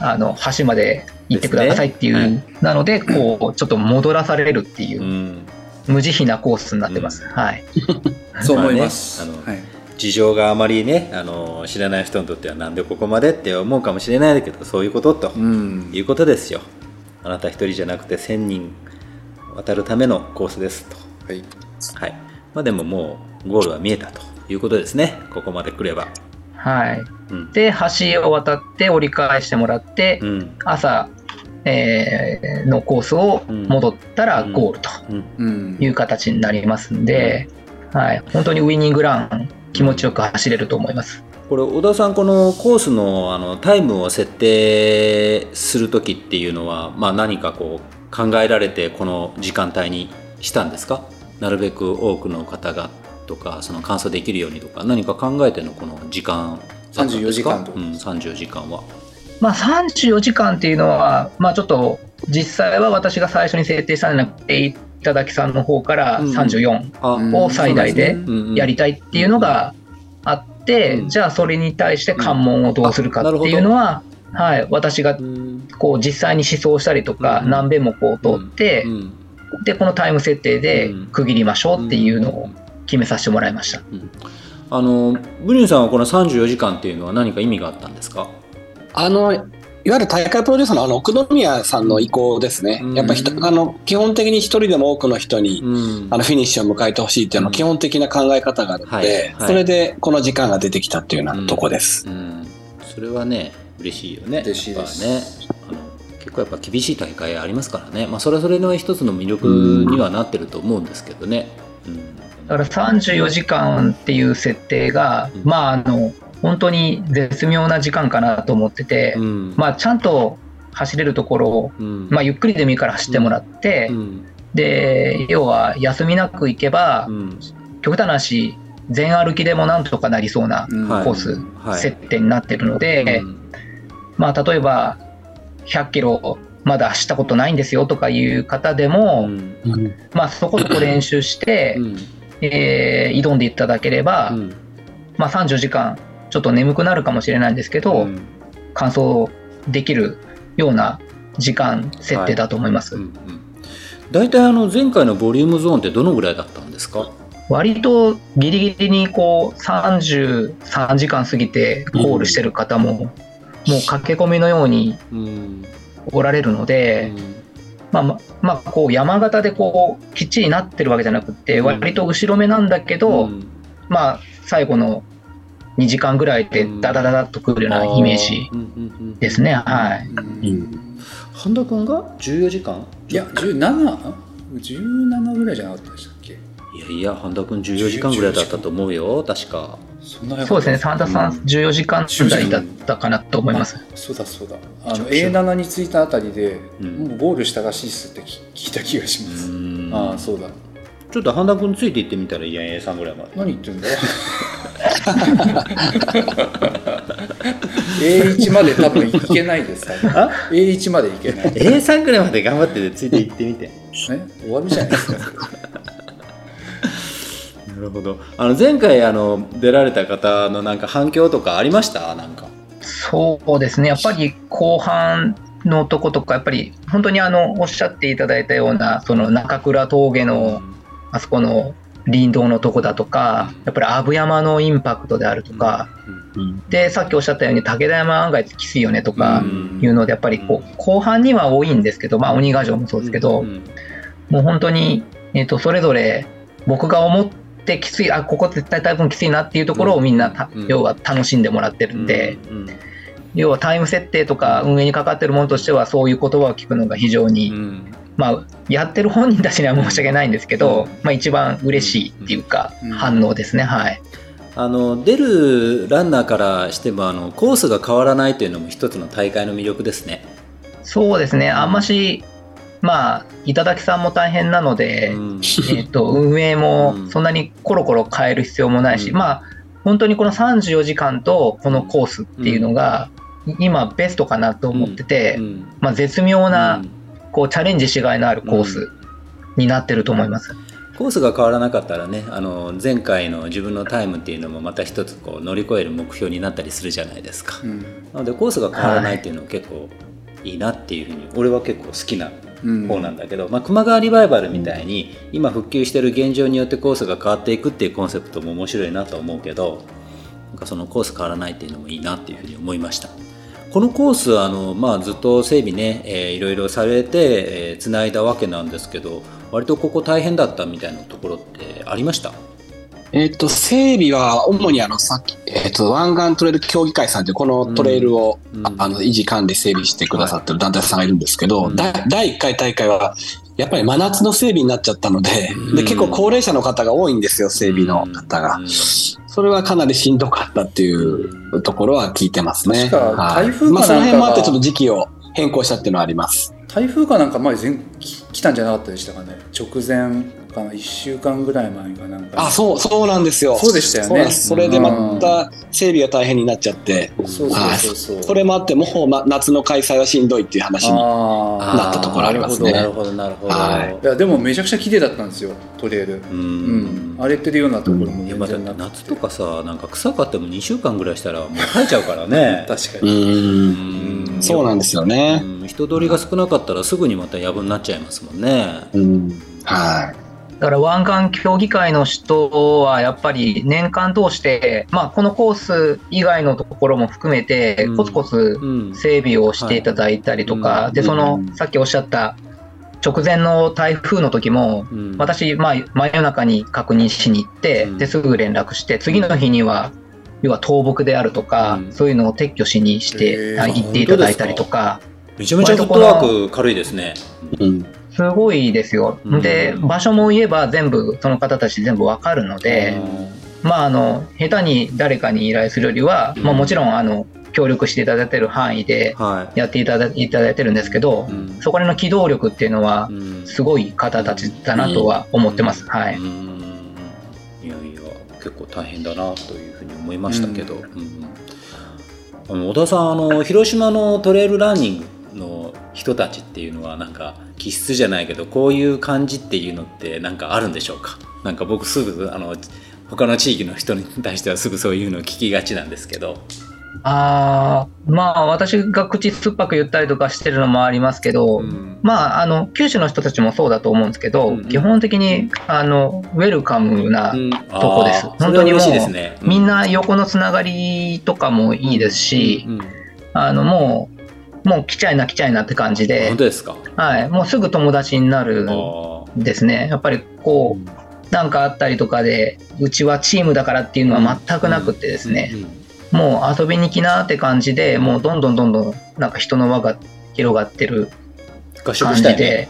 あの橋まで行ってくださいっていう、ね。なので、こうちょっと戻らされるっていう。う、ん。無慈悲なコースになってます。はい。そう思います、まあねあのはい事情があまりねあの知らない人にとってはなんでここまでって思うかもしれないけどそういうこととうん。いうことですよ。あなた一人じゃなくて1000人渡るためのコースですと。はい。はい。まあでももうゴールは見えたということですね。ここまで来れば。はい。うん。で、橋を渡って折り返してもらって、うん。朝、えーのコースを戻ったらゴールとうん。いう形になりますんで、はい、本当にウイニングラン気持ちよく走れると思います。これ小田さんこのコースのあのタイムを設定する時っていうのは、まあ、何かこう考えられてこの時間帯にしたんですか？なるべく多くの方がとかその完走できるようにとか何か考えてのこの時間だったんですか？34時間うん、です34時間は。まあ、34時間っていうのは、まあ、ちょっと実際は私が最初に設定したんじゃなくて、いただきさんの方からうん。34あうんを最大でやりたいっていうのがあって、うん。じゃあそれに対して関門をどうするかっていうのは、はい、私がうん。こう実際に思想したりとか、うん。何遍もこう通って、うん。でこのタイム設定で区切りましょうっていうのを決めさせてもらいました。あのブリュンさんはこの34時間っていうのは何か意味があったんですか？あの、いわゆる大会プロデューサーのあの奥宮さんの意向ですね。うん。やっぱひとあの基本的に一人でも多くの人に、うん。あのフィニッシュを迎えてほしいっていうのは基本的な考え方があるので、はい。はい。それでこの時間が出てきたっていうようなとこです。うん、それはね嬉しいよね。嬉しいです。ねあの結構やっぱ厳しい大会ありますからね、まあ、それはそれの一つの魅力にはなってると思うんですけどね、うん。だから34時間っていう設定が、うん。まああの本当に絶妙な時間かなと思ってて、うん。まあちゃんと走れるところを、うん。まあ、ゆっくりでもいいから走ってもらって、うん。で要は休みなく行けば、うん。極端な話全歩きでもなんとかなりそうなコースはい。設定になってるので、うん。まあ例えば100キロまだ走ったことないんですよとかいう方でも、まあそこそこ練習して、うん。えー挑んでいただければ、うん。まあ、34時間ちょっと眠くなるかもしれないんですけど、うん。完走できるような時間設定だと思います、うんうん。大体あの前回のボリュームゾーンってどのぐらいだったんですか？割とギリギリにこう33時間過ぎてゴールしてる方も、もう駆け込みのようにうん。おられるので、まあままあこう山形でこうきっちりなってるわけじゃなくてうん割と後ろ目なんだけど、うん。まあ最後の2時間ぐらいでダダダダッとくるようなイメージうんうんうんですね。はい。うん。半田君が14時間？いや 17?17 ぐらいじゃなかったでしたっけ？いやいや半田君14時間ぐらいだったと思うよ。確か。そんなそうですね、サンタさんうん。14時間台だったかなと思います。そうだそうだ。あのめちゃくちゃ。A7 に着いたあたりで、うん。もうゴールしたらしいっすって聞聞いた気がします、うん。ああそうだ。ちょっと半田君ついていってみたらいいやん A さんぐらいまで。何言ってんだ A1 まで多分いけないです多分あ？A1 までいけない。A さんぐらいまで頑張ってついていってみて。え終わりじゃないですか。なるほど。あの前回あの出られた方のなんか反響とかありました？なんか。そうですね、やっぱり後半のとことか、やっぱり本当にあのおっしゃっていただいたような、その中倉峠のあそこの林道のとこだとか、やっぱり阿武山のインパクトであるとか、で、さっきおっしゃったように武田山案外きついよねとかうん。いうので、やっぱりこう後半には多いんですけど、まあ鬼ヶ城もそうですけど、うん。もう本当に、えー、とそれぞれ僕が思ってきついあここ絶対多分きついなっていうところをみんな要は楽しんでもらってるんで、うん。要はタイム設定とか運営にかかってるものとしてはそういう言葉を聞くのが非常に、うんまあ、やってる本人たちには申し訳ないんですけど、まあ、一番嬉しいっていうか、うん。反応ですねはい。あの出るランナーからしてもあのコースが変わらないというのも一つの大会の魅力ですね。そうですね。あんましまあ頂さんも大変なので、うん。えー、と運営もそんなにコロコロ変える必要もないし、うん。まあ本当にこの34時間とこのコースっていうのが今ベストかなと思ってて、うん。まあ、絶妙なうんこうチャレンジしがいのあるコースになってると思います。コースが変わらなかったらねあの前回の自分のタイムっていうのもまた一つこう乗り越える目標になったりするじゃないですか。うんなのでコースが変わらないっていうのは結構いいなっていうふうに俺は結構好きなうん方なんだけど、まあ、熊川リバイバルみたいに今復旧してる現状によってコースが変わっていくっていうコンセプトも面白いなとは思うけどなんかそのコース変わらないっていうのもいいなっていうふうに思いましたこのコースあの、まあ、ずっと整備ね、えーいろいろされて、えー、つないだわけなんですけど割とここ大変だったみたいなところってありました？えっ、と、整備は主にあの、さっき、えっ、と、湾岸トレイル協議会さんってこのトレイルを、うん。ああの、維持管理整備してくださってる団体さんがいるんですけど、うん。だ第1回大会は、やっぱり真夏の整備になっちゃったので、うん。で、結構高齢者の方が多いんですよ、整備の方が。それはかなりしんどかったっていうところは聞いてますね。台風かなんかがまあ、その辺もあってちょっと時期を変更したっていうのはあります。台風かなんか前全き来たんじゃなかったでしたかね直前かな1週間ぐらい前かなんか。あ、そう、そうなんですよ。そうでしたよね。それでまた整備が大変になっちゃって、そうそうそうそう。それもあって、もうま夏の開催はしんどいっていう話に。あなったところありますね。なるほどなるほど、はい。あいやでもめちゃくちゃ綺麗だったんですよトレイル。ううん。ん荒れてるようなところも全然なくて。夏とかさなんか臭かっても2週間ぐらいしたらもう生えちゃうからね。う 確かに。ーん。そうなんですよね。うん。人通りが少なかったらすぐにまたやぶになっちゃいますもんね。うん。はい。だから湾岸協議会の人はやっぱり年間通して、まあ、このコース以外のところも含めてうん。コツコツうん。整備をしていただいたりとか、はい。でそのうん。さっきおっしゃった直前の台風の時もうん。私、まあ、真夜中に確認しに行って、うん。ですぐ連絡して次の日には要は倒木であるとか、うん。そういうのを撤去しにして、行っていただいたりとか。めちゃめちゃフットワーク軽いですね。うん。すごいですよ。うん。で場所も言えば全部その方たち全部わかるので。まあ、あの下手に誰かに依頼するよりは、まあ、もちろんあの協力していただいてる範囲ではやっていただいただいてるんですけど、い、うん。そこらの機動力っていうのはうん。すごい方たちだなとは思ってます。はい、うん。いやいや結構大変だなというふうに思いましたけど、うん。あの小田さんあの広島のトレイルランニングの人たちっていうのはなんか気質じゃないけどこういう感じっていうのってなんかあるんでしょうか？なんか僕すぐあの他の地域の人に対してはすぐそういうのを聞きがちなんですけど、あーまあ私が口酸っぱく言ったりとかしてるのもありますけど、うん。まああの九州の人たちもそうだと思うんですけど、うん。うん基本的にあのウェルカムな、うん。とこです。あー本当にもうそれは嬉しいですね、みんな横のつながりとかもいいですし、うん。うん。あのもうもう来ちゃいな来ちゃいなって感じで。本、当ですか？はい、もうすぐ友達になるあんですね。やっぱりこうなんかあったりとかでうちはチームだからっていうのは全くなくってですね、もう遊びに来なって感じでもうどんどんどんどんなんか人の輪が広がってる合宿感じしたいね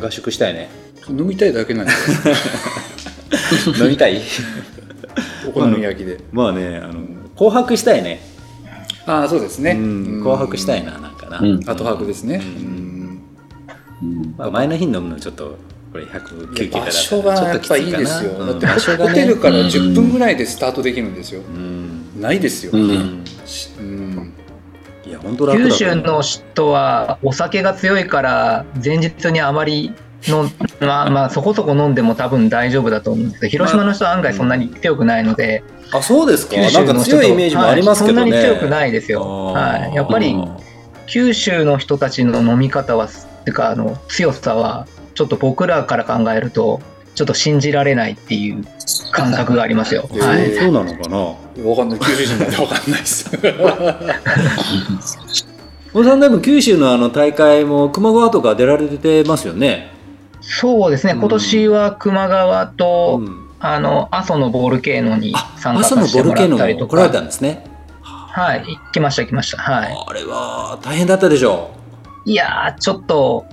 合宿したいね。飲みたいだけなんですよ飲みたい？お好み焼きで。まあねあの紅白したいね。ああそうですね、うん紅白したいななんかな、うん。後泊ですね、ううん。うん。まあ、前の日に飲むのちょっとこれ109桁だから場所がやっぱいいですよ、ちょっときついかな。だってうん。場所がねホテルからうん。10分ぐらいでスタートできるんですよ、うん。ないですよ、う。うん。んしうん。いや本当楽だと九州の人はお酒が強いから前日にあまりのまあ まあそこそこ飲んでも多分大丈夫だと思うんですけど広島の人は案外そんなに強くないので、あそうですか。なんかの人と強いイメージもありますけどね、はいそんなに強くないですよ、はい、やっぱり九州の人たちの飲み方はっていうかあの強さはちょっと僕らから考えるとちょっと信じられないっていう感覚がありますよ。へはえい。ーそうなのかな？わかんない九州人なんでわかんないです。小田さんでも九州のあの大会も熊川とか出られてますよね、そうですね、うん。今年は球磨川と、うん。あの阿蘇のボールケーノに参加朝のさせてもボルケーノらったりとも来られたか、んですねはい、行きました、行きました。はい、あれは大変だったでしょいやー、ちょっと、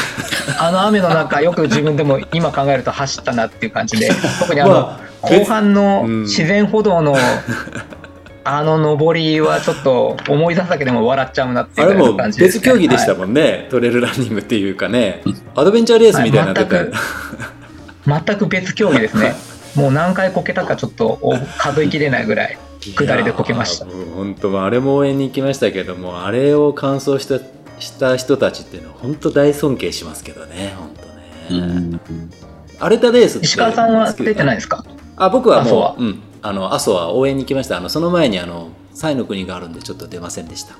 あの雨の中、よく自分でも今考えると走ったなっていう感じで、特にあの、まあ後半のうん。自然歩道の、あの上りはちょっと思い出すだけでも笑っちゃうなっていうようあれもな感じです、別競技でしたもんね、トレイルランニングっていうかね。アドベンチャーレースみたいになってて、はい全く別競技ですね。もう何回こけたかちょっとお数えきれないぐらい下りでこけました。本当あれも応援に行きましたけどもあれを完走したした人たちっていうのは本当大尊敬しますけどね本当ね、うん。荒れたレースって石川さんは出てないですか？あ僕は阿蘇はもううん。あの阿蘇は応援に行きました。あのその前にあの西の国があるんでちょっと出ませんでした。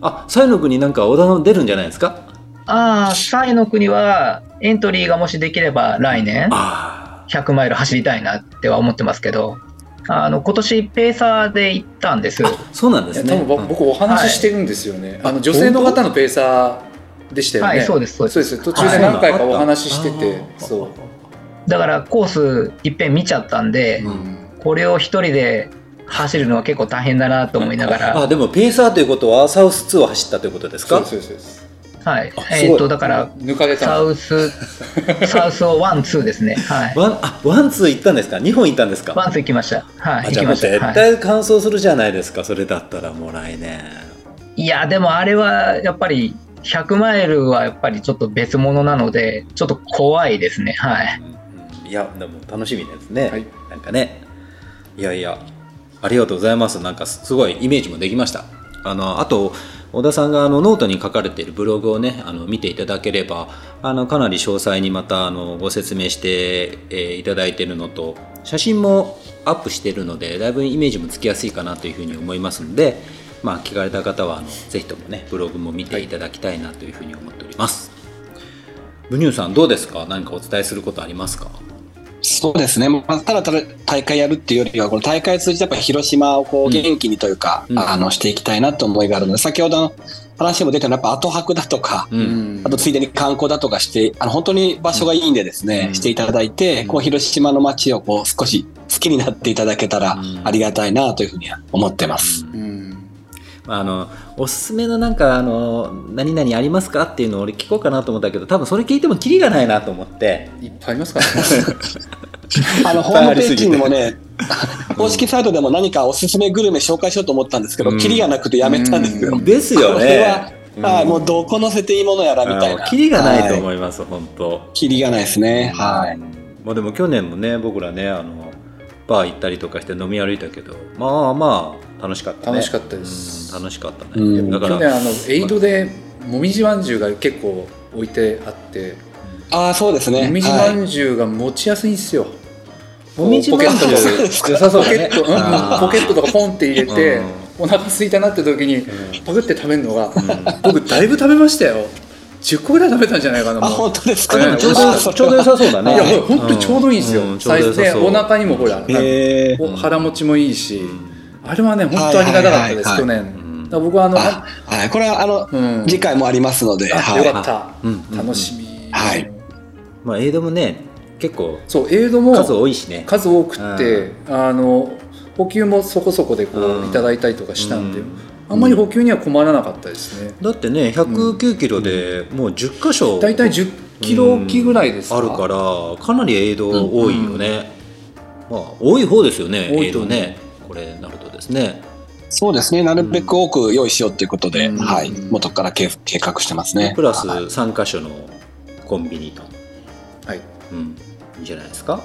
あ西の国なんか小田さん出るんじゃないですか？ああ、サイの国はエントリーがもしできれば来年あ100マイル走りたいなっては思ってますけど、あの今年ペーサーで行ったんです。あそうなんですね。多分僕お話ししてるんですよね、あの女性の方のペーサーでしたよね、はい、そうです、そうです。そうです。途中で何回かお話ししてて、そう。だからコースいっぺん見ちゃったんで、うん。これを一人で走るのは結構大変だなと思いながら、あでもペーサーということはサウス2を走ったということですかそうですそうですはいえっ、と、だから、抜かれたサウス、サウスをワン、ツーですね。はい。ワンあワンツー行ったんですか？2本行ったんですか？ワン、ツー行きました。はい。行きました。はい、絶対完走するじゃないですか、それだったらもう来年いや、でもあれはやっぱり、100マイルはやっぱりちょっと別物なので、ちょっと怖いですね。はい。うんいやでも楽しみですね、はいなんかねいやいやありがとうございますなんかすごいイメージもできましたあのあと小田さんがあのノートに書かれているブログをねあの見ていただければあのかなり詳細にまたあのご説明して、えーいただいているのと写真もアップしているのでだいぶイメージもつきやすいかなというふうに思いますので、まあ、聞かれた方はあのぜひともねブログも見ていただきたいなというふうに思っております。ブニューさんどうですか？何かお伝えすることありますか？そうですね、まあ、ただただ大会やるっていうよりは、この大会を通じてやっぱり広島をこううん。元気にというか、うん。あのしていきたいなと思いがあるので、先ほどの話も出たのは、やっぱ後泊だとか、ううん。あとついでに観光だとかして、あの本当に場所がいいんでですね、うん。していただいて、うん。こう広島の街をこう少し好きになっていただけたらうん。ありがたいなというふうには思ってます。うんあのおすすめのなんかあの何々ありますかっていうのを俺聞こうかなと思ったけど多分それ聞いてもキリがないなと思って。いっぱいありますからね。あのホームページにもね、公式サイトでも何かおすすめグルメ紹介しようと思ったんですけど、うん。キリがなくてやめたんですよ。ですよこれはね、はい、うん。もうどこ載せていいものやらみたいな。あキリがないとは思います、本当。キリがないですね。はい。まあでも去年もね僕らねあのバー行ったりとかして飲み歩いたけどまあまあ楽しかったね。楽しかったです。うん楽しかったね、うん。だから去年あのエイドでもみじまんじゅうが結構置いてあってああ、そうですね。もみじまはいんじゅうが持ちやすいんですよ。もみじまんじゅう。ポケット良さそうだね。ポケット、ポケットとかポンって入れて、うん。お腹空いたなって時にパクって食べるのが、僕だいぶ食べましたよ10個ぐらい食べたんじゃないかなあ、もう。本当ですか？ちょうどちょうど良さそうだね。いやほんとちょうどいいんですよ、うんお腹にもほら、へーお腹持ちもいいし、あれはね本当ありがたかったです、はいはいはいはい。去年、僕はあのあ、はい、これはあの、うん。次回もありますので、あはい。よかった、楽しみ、はい。まあエイドもね結構そうエイドも数多いしね。数多くって、あの補給もそこそこでこういただいたりとかしたんで、うんあんまり補給には困らなかったですね、だってね109キロでもう10箇所大体10キロ置きぐらいですか、あるからかなりエイド多いよね、まあ多い方ですよねエイ多いと思う。ドね。これなるとですね。そうですね。なるべく多く用意しようということで、うん。はい。元から計計画してますね。プラスはい。3箇所のコンビニと、はい、うん、いいんじゃないですか。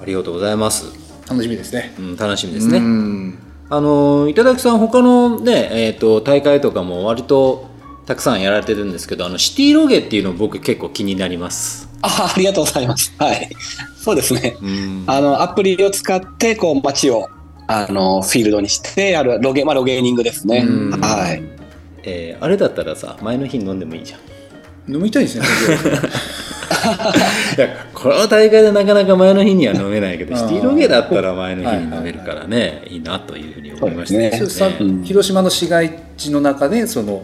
ありがとうございます、楽しみですね。うん、楽しみですね、うんあの頂さん他のね、えー、と大会とかも割とたくさんやられてるんですけどあのシティロゲっていうの僕結構気になります、あありがとうございます。はい。そうですね。うんあの、アプリを使って、こう、街を、あの、フィールドにして、やる、ロゲ、まあ、ロゲーニングですね。うんはい。えーあれだったらさ前の日に飲んでもいいじゃん飲みたいですね この大会でなかなか前の日には飲めないけど シティロゲだったら前の日に飲めるからねいいなというふうに思いましたそうですそれさうん。広島の市街地の中でその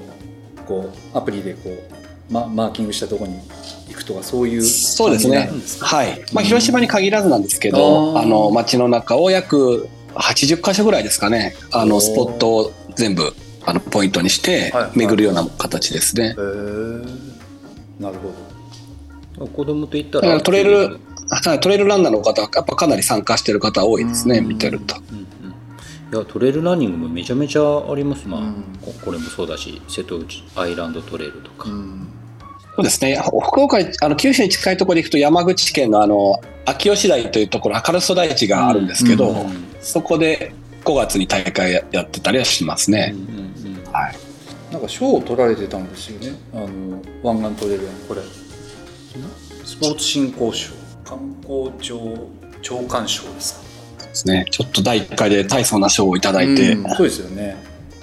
こうアプリでこう、ま、マーキングしたところに行くとかそういうそうですね。感じなんです。か？はい。まあ、広島に限らずなんですけど、あーあの、街の中を約80箇所ぐらいですかね。あの、スポットを全部、あの、ポイントにしてはい、巡るような形ですね。へー。なるほ子供と行ったららトレイル、はい、トレイルランナーの方は、やっぱかなり参加してる方多いですね、うん見てると。いやトレイルランニングもめちゃめちゃあります、まあうん。ここれもそうだし瀬戸内アイランドトレイルとか、ど、うん。そうですね。福岡に、あの、九州に近いところで行くと、山口県のあの、秋吉台というところ、明るそ台地があるんですけど、うんそこで5月に大会ややってたりはしますね。なんか賞を取られてたんですよね。あの湾岸トレイルのこれスポーツ振興賞観光庁長官賞ですか？ですね。ちょっと第1回で大層な賞をいただいて、うんそうですよね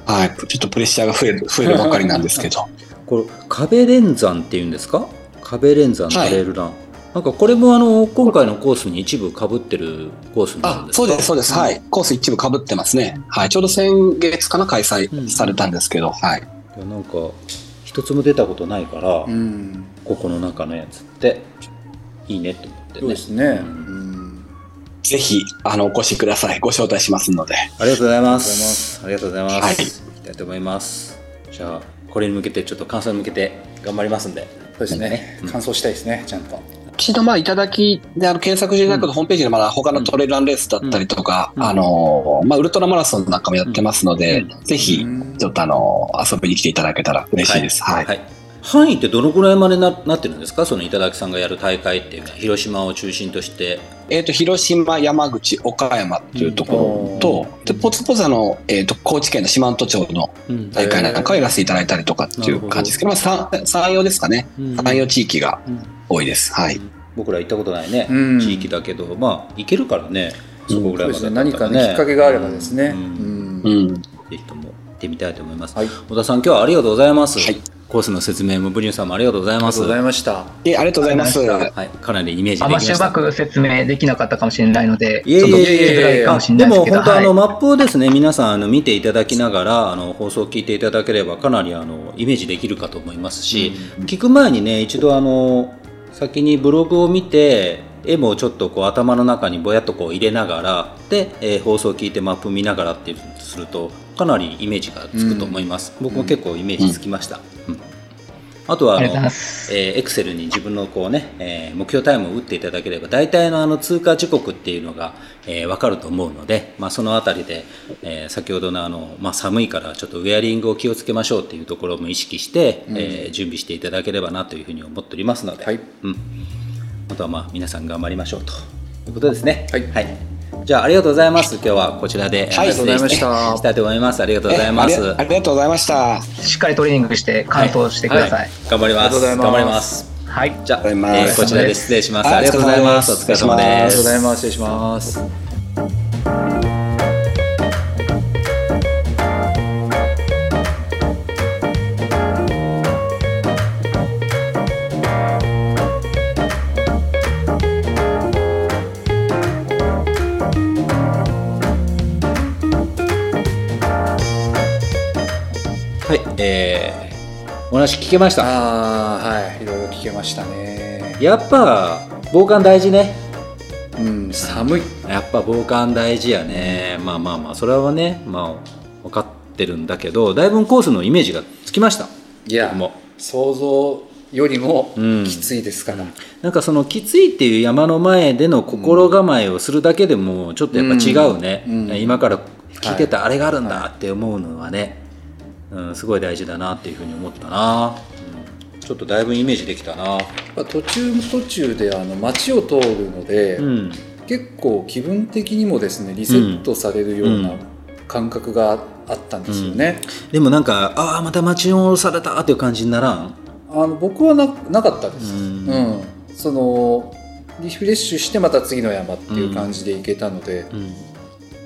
はい。ちょっとプレッシャーが増える、増えるばかりなんですけど。これ壁連山っていうんですか？壁連山トレイルラン、なんかこれもあの今回のコースに一部かぶってるコースになるんあで、すか？そうです、そうです。はい。コース一部被ってますね。はい。ちょうど先月かな、開催されたんですけど、はい。いやなんか一つも出たことないから、うんここの中のやつっていいねと思ってね。そうですね。うん。ぜひ、あの、お越しください。ご招待しますので。ありがとうございます。ありがとうございます、はい。行きたいと思います。じゃあこれに向けてちょっと感想に向けて頑張りますんで。そうですね。感想したいですね、ちゃんと。一度まあいただきであの検索していただくとホームページでまだ他のトレイルランレースだったりとか、うん。あのまあウルトラマラソンなんかもやってますので、うぜひうん。ちょっとあの遊びに来ていただけたら嬉しいです。はい。はい、範囲ってどのくらいまでななってるんですか？その頂さんがやる大会っていうのは。広島を中心として。えっ、と広島、山口、岡山っていうところと、でポツポツあのえっ、と高知県の四万十町の大会なんかをやらせていただいたりとかっていう感じですけど、まあ山山陽ですかね。うん。山陽地域がうん。多いです。はい。僕ら行ったことないね、うん。地域だけど。まあ行けるからね。そこぐらいまでそうですね。何かね、きっかけがあればですね。ううん。んうん。ぜひとも行ってみたいと思います、はい。あ小田さん今日はありがとうございます、はいコースの説明もブリュンさんもありがとうございますりがとうございました。えありがとうございます。はい、かなりイメージあんましうまく説明できなかったかもしれないので、いえいえちょっと聞きいえいえづらいかもしれでもないですけど、はい本当あのマップをですね皆さんあの見ていただきながらあの放送を聞いていただければかなりあのイメージできるかと思いますし、聞く前にね一度あの先にブログを見て絵もちょっとこう頭の中にぼやっとこう入れながらで、えー放送を聞いてマップ見ながらっていうするとかなりイメージがつくと思います、僕も結構イメージつきました、うんあとはあのありがとうございます。えー、Excel に自分のこうね、えー目標タイムを打っていただければ大体のあの通過時刻っていうのが、えー、分かると思うので、まあ、そのあたりで、えー先ほどのあの、まあ、寒いからちょっとウェアリングを気をつけましょうっていうところも意識して、えー準備していただければなというふうに思っておりますので、はい。うん、あとはまあ皆さん頑張りましょうということですね。はいじゃあありがとうございます。今日はこちらで、はいありがとうございましたしたいと思います。ありがとうございます。えありがとうございました。しっかりトレーニングして完走してください。頑張ります。あります頑張ります。はい。じゃあ、えーこちらで失礼します。はいありがとうございます。おお疲れ様でありがとう。ございます。失礼します。はい、えー、お話聞けました？ああ、はい。いろいろ聞けましたね。やっぱ防寒大事ね。うん、寒い。やっぱ防寒大事やね。まあまあまあそれはね、まあ分かってるんだけど、だいぶコースのイメージがつきました。いや僕も、想像よりもうんきついですから。なんかそのきついっていう山の前での心構えをするだけでもちょっとやっぱ違うね、うんうん今から聞いてたあれがあるんだって思うのはね、うん、すごい大事だなっていうふうに思ったな、うん、ちょっとだいぶイメージできたな、まあ途中途中であの街を通るので、うん、結構気分的にもですねリセットされるよううん。な感覚があったんですよね。でもなんかああまた街に降ろされたっていう感じにならん？あの僕はななかったです。ううん。ん、そのリフレッシュしてまた次の山っていう感じで行けたので、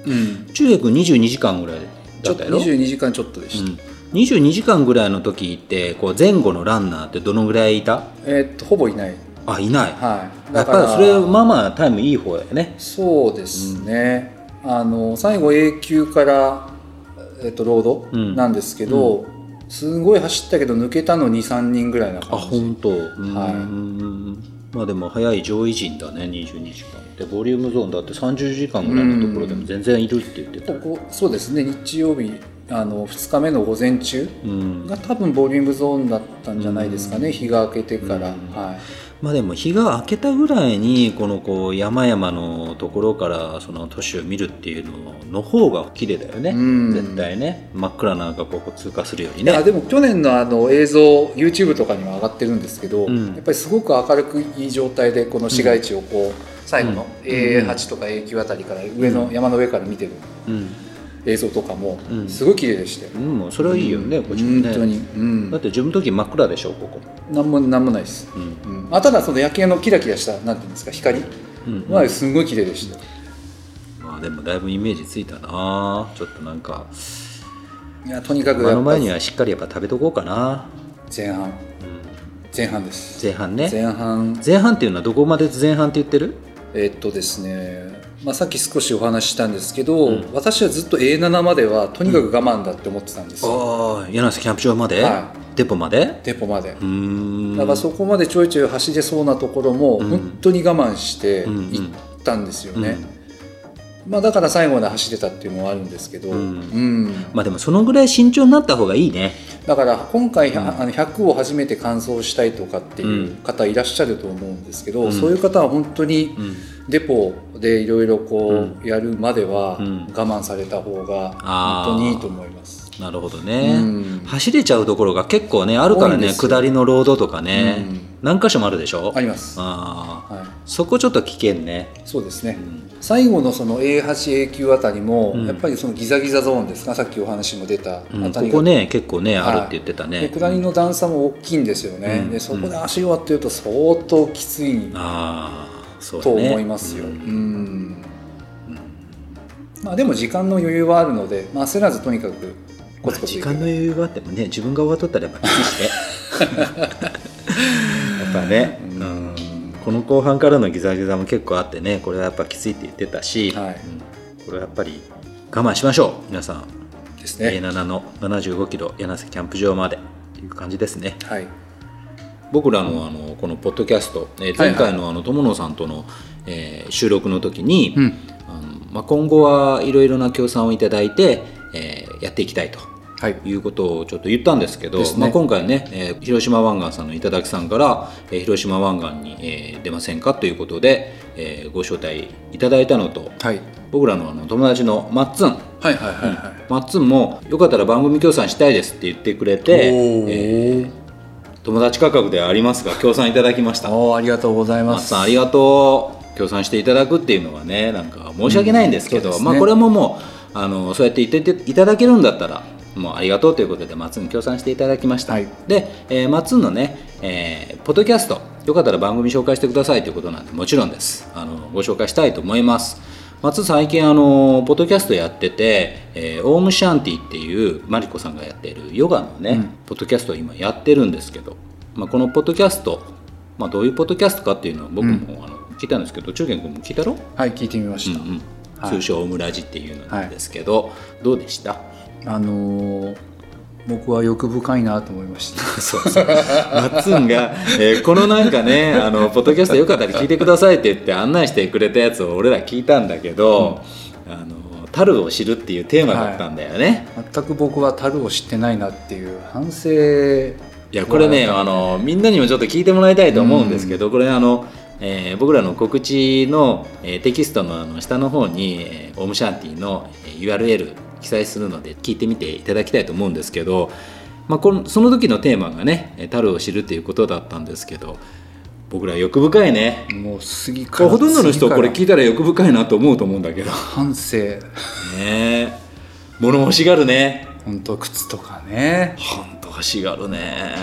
うん。うん。中学22時間ぐらいだったやろ？22時間ちょっとでした。うん、22時間ぐらいの時ってこう前後のランナーってどのぐらいいた？えーっとほぼいない。あいない、はい。やっぱりそれまあまあタイムいい方やね。そうですね、あの最後 A 級から、えっと、ロードうん。なんですけど、すごい走ったけど抜けたの23人ぐらいなあ感じ。本当。うん、はいまあでも早い上位陣だね22時間でボリュームゾーンだって30時間ぐらいのところでも全然いるって言ってた。ここそうですね。日曜日あの2日目の午前中うん。が多分ボリュームゾーンだったんじゃないですかね、日が明けてから、うん。はい。まあでも日が明けたぐらいにこのこう山々のところからその都市を見るっていうのの方が綺麗だよね、うん。絶対ね。真っ暗な中ここ通過するよりいやね。でも去年のあの映像 YouTube とかにも上がってるんですけど、うん。やっぱりすごく明るくいい状態でこの市街地をこう、最後のうん A8 とか A 9あたりから上の、山の上から見てる。うん、映像とかもうん。すごい綺麗でしたよ、うん、もうそれはいいよね、こっちもね。本当に、うん。だって自分の時真っ暗でしょここ、なんもなんもないです、うん。うん。あただその夜景のキラキラしたなんていうんですか光。うん。はすごい綺麗でした。よまあでもだいぶイメージついたな。ちょっとなんか。いやとにかくあやっぱ。の前にはしっかりやっぱ食べとこうかな、前半。うん、前半です。前半ね。前半。前半っていうのはどこまで前半って言ってる？えっとですね、まあ、さっき少しお話ししたんですけど、うん。私はずっと A7 まではとにかく我慢だって思ってたんですよ、ああ柳瀬キャンプ場まで、はデポまで？デポまで。だからそこまでちょいちょい走れそうなところもうん。本当に我慢してうんうん。行ったんですよね、まあ、だから最後まで走れたっていうのはあるんですけど、うん。うん。まあでもそのぐらい慎重になった方がいいね。だから今回、うん。あの100を初めて完走したいとかっていう方いらっしゃると思うんですけど、うん。そういう方は本当にうんデポでいろいろこうやるまではうん。我慢された方が本当にいいと思います。なるほどね、うん。走れちゃうところが結構ねあるからね下りのロードとかね、うん。何箇所もあるでしょ？あります、あー。はい、そこちょっと危険ね、そうですね、うん。最後のその A8、A9 あたりも、うん。やっぱりそのギザギザゾーンですか、さっきお話も出たあうん。たここね結構ねはいあるって言ってたね、で下りの段差も大きいんですよね、うん。でそこで足を割ってると相当きつい。ああそうだとね思いますよ。ううん。んまあ、でも時間の余裕はあるので、まあ、焦らずとにかくコまあツコツいく時間の余裕があってもね自分が終わっとったらやっぱきついしね やっぱね、うん。うん。この後半からのギザギザも結構あってねこれはやっぱきついって言ってたし、はい。うん。これはやっぱり我慢しましょう皆さん。ですね。A7 の75キロ柳瀬キャンプ場まで。っていう感じですね。はい、僕らのあのこのポッドキャスト、えーはい前回のあの友野さんとの、えー収録の時に、うん。あのまあ、今後はいろいろな協賛をいただいて、えーやっていきたいとはい、いうことをちょっと言ったんですけどね。まあ、今回ね、えー広島湾岸さんの頂さんから、えー広島湾岸に、えー出ませんかということで、えーご招待いただいたのとはい、僕らのあの友達のマッツン。はい、はい、はい、はい。マッツンもよかったら番組協賛したいですって言ってくれて、えー友達価格ではありますが協賛いただきました。おーありがとうございます。ありがとう。協賛していただくっていうのはねなんか申し訳ないんですけど、うんね。まあこれももうあのそうやって言っていただけるんだったらもうありがとうということでマッツン協賛していただきました、はい。で、えーマッツンのね、えーポッドキャストよかったら番組紹介してくださいということなんでもちろんです。あのご紹介したいと思いますマッツン最近あのポッドキャストやってて、えーオームシャンティっていうマリコさんがやってるヨガのね、うん。ポッドキャストを今やってるんですけど、まあ、このポッドキャスト、まあ、どういうポッドキャストかっていうのは僕も、あの聞いたんですけど中堅君も聞いたろ、はい、聞いてみました。うんうん。はい。通称オムラジっていうのなんですけど、どうでした？あのー僕は欲深いなと思いました。そうそう。マッツンが、えーこのなんかねあのポッドキャストよかったら聞いてくださいって言って案内してくれたやつを俺ら聞いたんだけど「あの樽を知る」っていうテーマだったんだよね。全く僕は樽を知ってないなっていう反省。いやこれねあ。のみんなにもちょっと聞いてもらいたいと思うんですけど、これあの、えー僕らの告知の、えーテキストのあの下の方に、えーオームシャンティのえー URL 記載するので聞いてみていただきたいと思うんですけど、まあ、このその時のテーマがね「樽を知る」っていうことだったんですけど僕ら欲深いね。もう次からほとんどの人これ聞次いたら欲深いなと思うと思うんだけど。反省。ねえ。物欲しがるね。本当靴とかね。ほんと欲しがるね。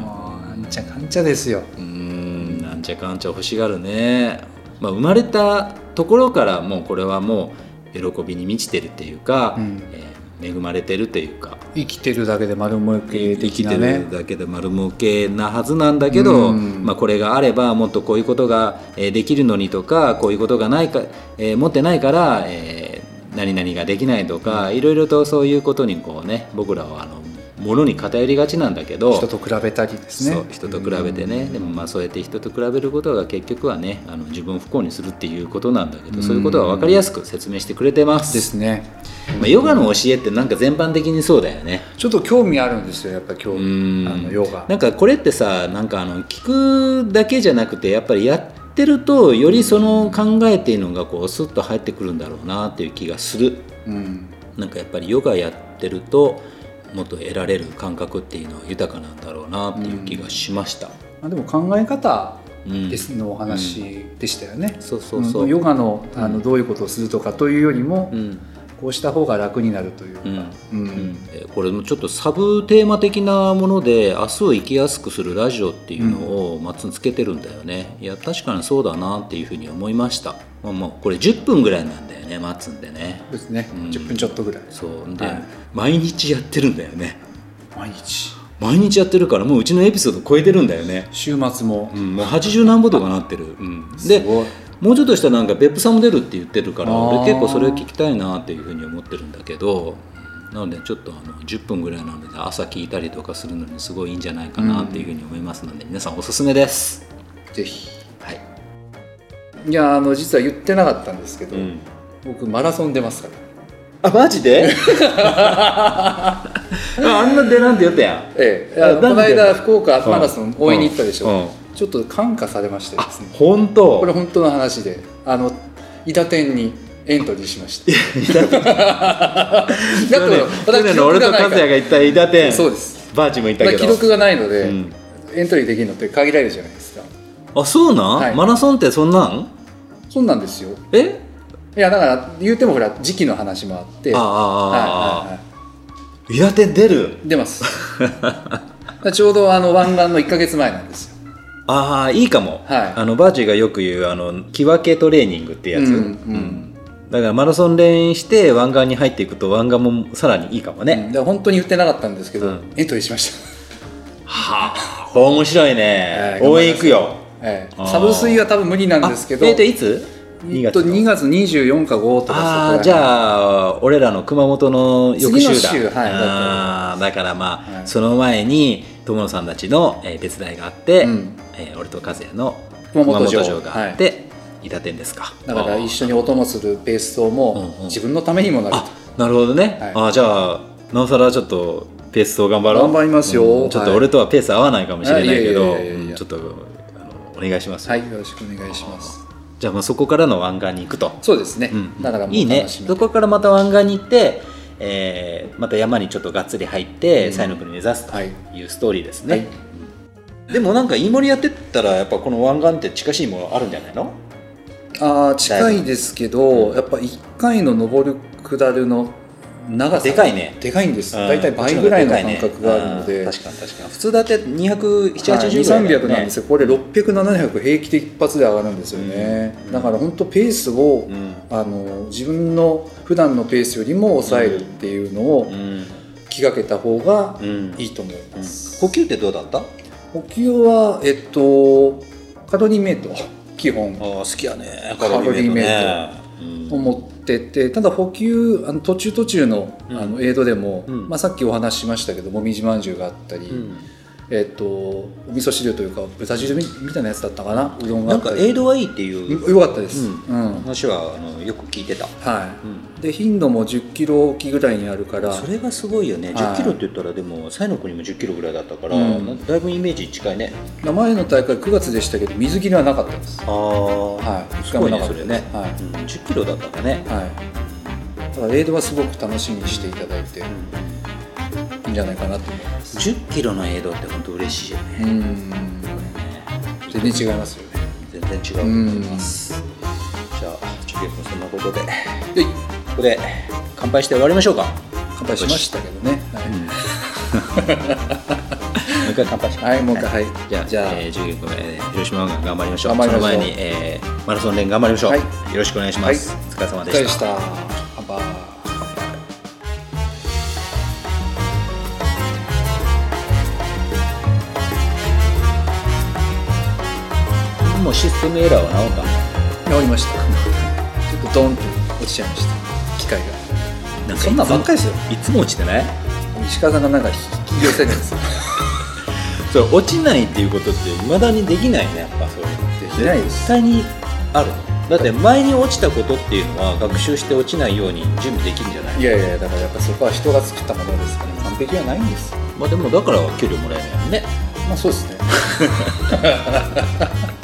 もうなんちゃかんちゃですよ。うーんなんちゃかんちゃ欲しがるね、まあ、生まれたところからもうこれはもう喜びに満ちてるっていうか、うん。えー恵まれてるというか。生きてるだけで丸儲け生きて的なねるだけで丸儲けなはずなんだけど、うん。まあ、これがあればもっとこういうことがえーできるのにとかこういうことがないか、えー持ってないから、えー何々ができないとかいろいろとそういうことにこうね僕らはあのものに偏りがちなんだけど人と比べたりですね。人と比べてね、でもまあそうやって人と比べることが結局はねあの自分を不幸にするっていうことなんだけど、そういうことは分かりやすく説明してくれてます。ですね。まあ、ヨガの教えってなんか全般的にそうだよね。ちょっと興味あるんですよやっぱり興う味ん。あのヨガ。なんかこれってさなんかあの聞くだけじゃなくてやっぱりやってるとよりその考えっていうのがこうスッと入ってくるんだろうなっていう気がする。うん。なんかやっぱりヨガやってるともっと得られる感覚っていうのは豊かなんだろうなっていう気がしました、まあでも考え方うんですのお話でしたよね、そうそうそう、うん。ヨガのあのどういうことをするとかというよりも、うんこうした方が楽になるというか、うん。うん。これもちょっとサブテーマ的なもので明日を生きやすくするラジオっていうのをマッツンつけてるんだよね。いや確かにそうだなっていうふうに思いました、まあ、もうこれ10分ぐらいなんだよねマッツンでね。ですね、うん。10分ちょっとぐらい。そう。で、はい。毎日やってるんだよね。毎日。毎日やってるからもううちのエピソード超えてるんだよね、週末も。うん、もう80何歩とかなってる、うん、ですごいもうちょっとしたらなんか別府さんも出るって言ってるから俺結構それを聞きたいなっていうふうに思ってるんだけどなのでちょっとあの10分ぐらいなので朝聞いたりとかするのにすごいいいんじゃないかなっていうふうに思いますので、皆さんおすすめです。ぜひ。はい、いやあの実は言ってなかったんですけど、うん、僕マラソン出ますから。あマジで？あんな出なんて言ったやん。ええ、この間福岡マラソン応援に行ったでしょ、うんうんちょっと感化されましてですね。本当？これ本当の話であの伊達店にエントリーしましただって去年の俺と和也が行った伊達店。そうです。バーチも行ったけど。記録がないので、うん。エントリーできるのって限られるじゃないですか。あそうなん、はい。マラソンってそんなん？そうなんですよ。え？いやだから言うてもほら時期の話もあって。ああああはいはいは伊達店出る？い出ます。ちょうどあの湾岸の1か月前なんですよああいいかも、はい。あのバーチがよく言うあの木分けトレーニングってやつ、うんうん。だからマラソン練して湾岸に入っていくと湾岸もさらにいいかもね、うん。だから本当に言ってなかったんですけど、うん。エントリーしました。はあ面白いね、はい応援行くよ。えー。サブスイは多分無理なんですけどあえーといつ？えっと2月24か5とかああじゃあ俺らの熊本の翌週だ。次の週はい。だからまあ、はい。その前に友野さんたちの、えー手伝いがあって、うんえー俺と和也の熊本城。があって、伊達店ですか。だから一緒にお供するペーストもうんうん。自分のためにもなると。あなるほどね、はい。あじゃあなおさらちょっとペースを頑張ろう。頑張りますよ。うん。ちょっと俺とはペース合わないかもしれないけど、ちょっとあのお願いします、はいよろしくお願いします。じゃあまあそこからの湾岸に行くと、そうですね、うんだからもういいね。そこからまた湾岸に行って、えーまた山にちょっとがっつり入って西の国目指すとはい。いうストーリーですね、はい。うんでもなんか飯盛りやってったらやっぱこの湾岸って近しいものあるんじゃないの？あー近いですけど、やっぱ1回の上る下るの長さでかいね。でかいんです。うん。大体倍ぐらいの感覚があるので、うん。確かに確かに。普通だって270、はい80ぐらいだよ300なんですよ。これ600700平気で一発で上がるんですよね、うん。だから本当ペースを、うん。あの自分の普段のペースよりも抑えるっていうのをうん。気がけた方がうん。いいと思います、呼吸ってどうだった？補給はえっとカロリーメイト基本。あ好きやねカロリーメイト。を持っててただ補給あの途中途中のうん。あのエイドでも、うん。まあ、さっきお話ししましたけどもみじまんじゅうがあったり、うんえっとお味噌汁というか豚汁みみたいなやつだったかな？うどんがなんかエイドはいいっていう。よかったです、ううん。話はあのよく聞いてた、はい、で頻度も1 0キロおきぐらいにあるから。それがすごいよね。はい。1 0キロって言ったらでも西の国も1 0キロぐらいだったから、だいぶイメージ近いね。前の大会9月でしたけど水切りはなかったです。ああ、はい。すごいね一回もなかったそれね、はい。うん、1 0キロだったんだね、はい。だからエイドはすごく楽しみにしていただいて。いいんじゃないかなと。思います1 0キロのエイドって本当嬉しいよね、うん。全然違いますよね。全然違うと思います、じゃあ中継もそんなことで。こでこで乾杯して終わりましょうか。乾杯しましたけどね、もう一回乾杯しましょう。はい、はい、もう一回。はい。じゃあ、じゃあ、えー、10個目、えー広島が頑張りましょう。頑張りましょう。その前に、えーマラソン連頑張りましょう。はい。よろしくお願いします。はい。お疲れ様おでし。疲れでしたた。乾杯もうシステムエラーは治ったの？治りました。ちょっとドンと落ちちゃいました。機械が。なんそんなんばっかりですよ。いつも落ちてない？石川さんがなんか引き寄せるんです。よ それ落ちないっていうことっていまだにできないね。やっぱそういうのって。できないです。絶対にある。だって前に落ちたことっていうのは学習して落ちないように準備できるんじゃない？いやいやだからやっぱそこは人が作ったものですから完璧はないんです。よまあでもだから給料もらえないよね。まあそうですね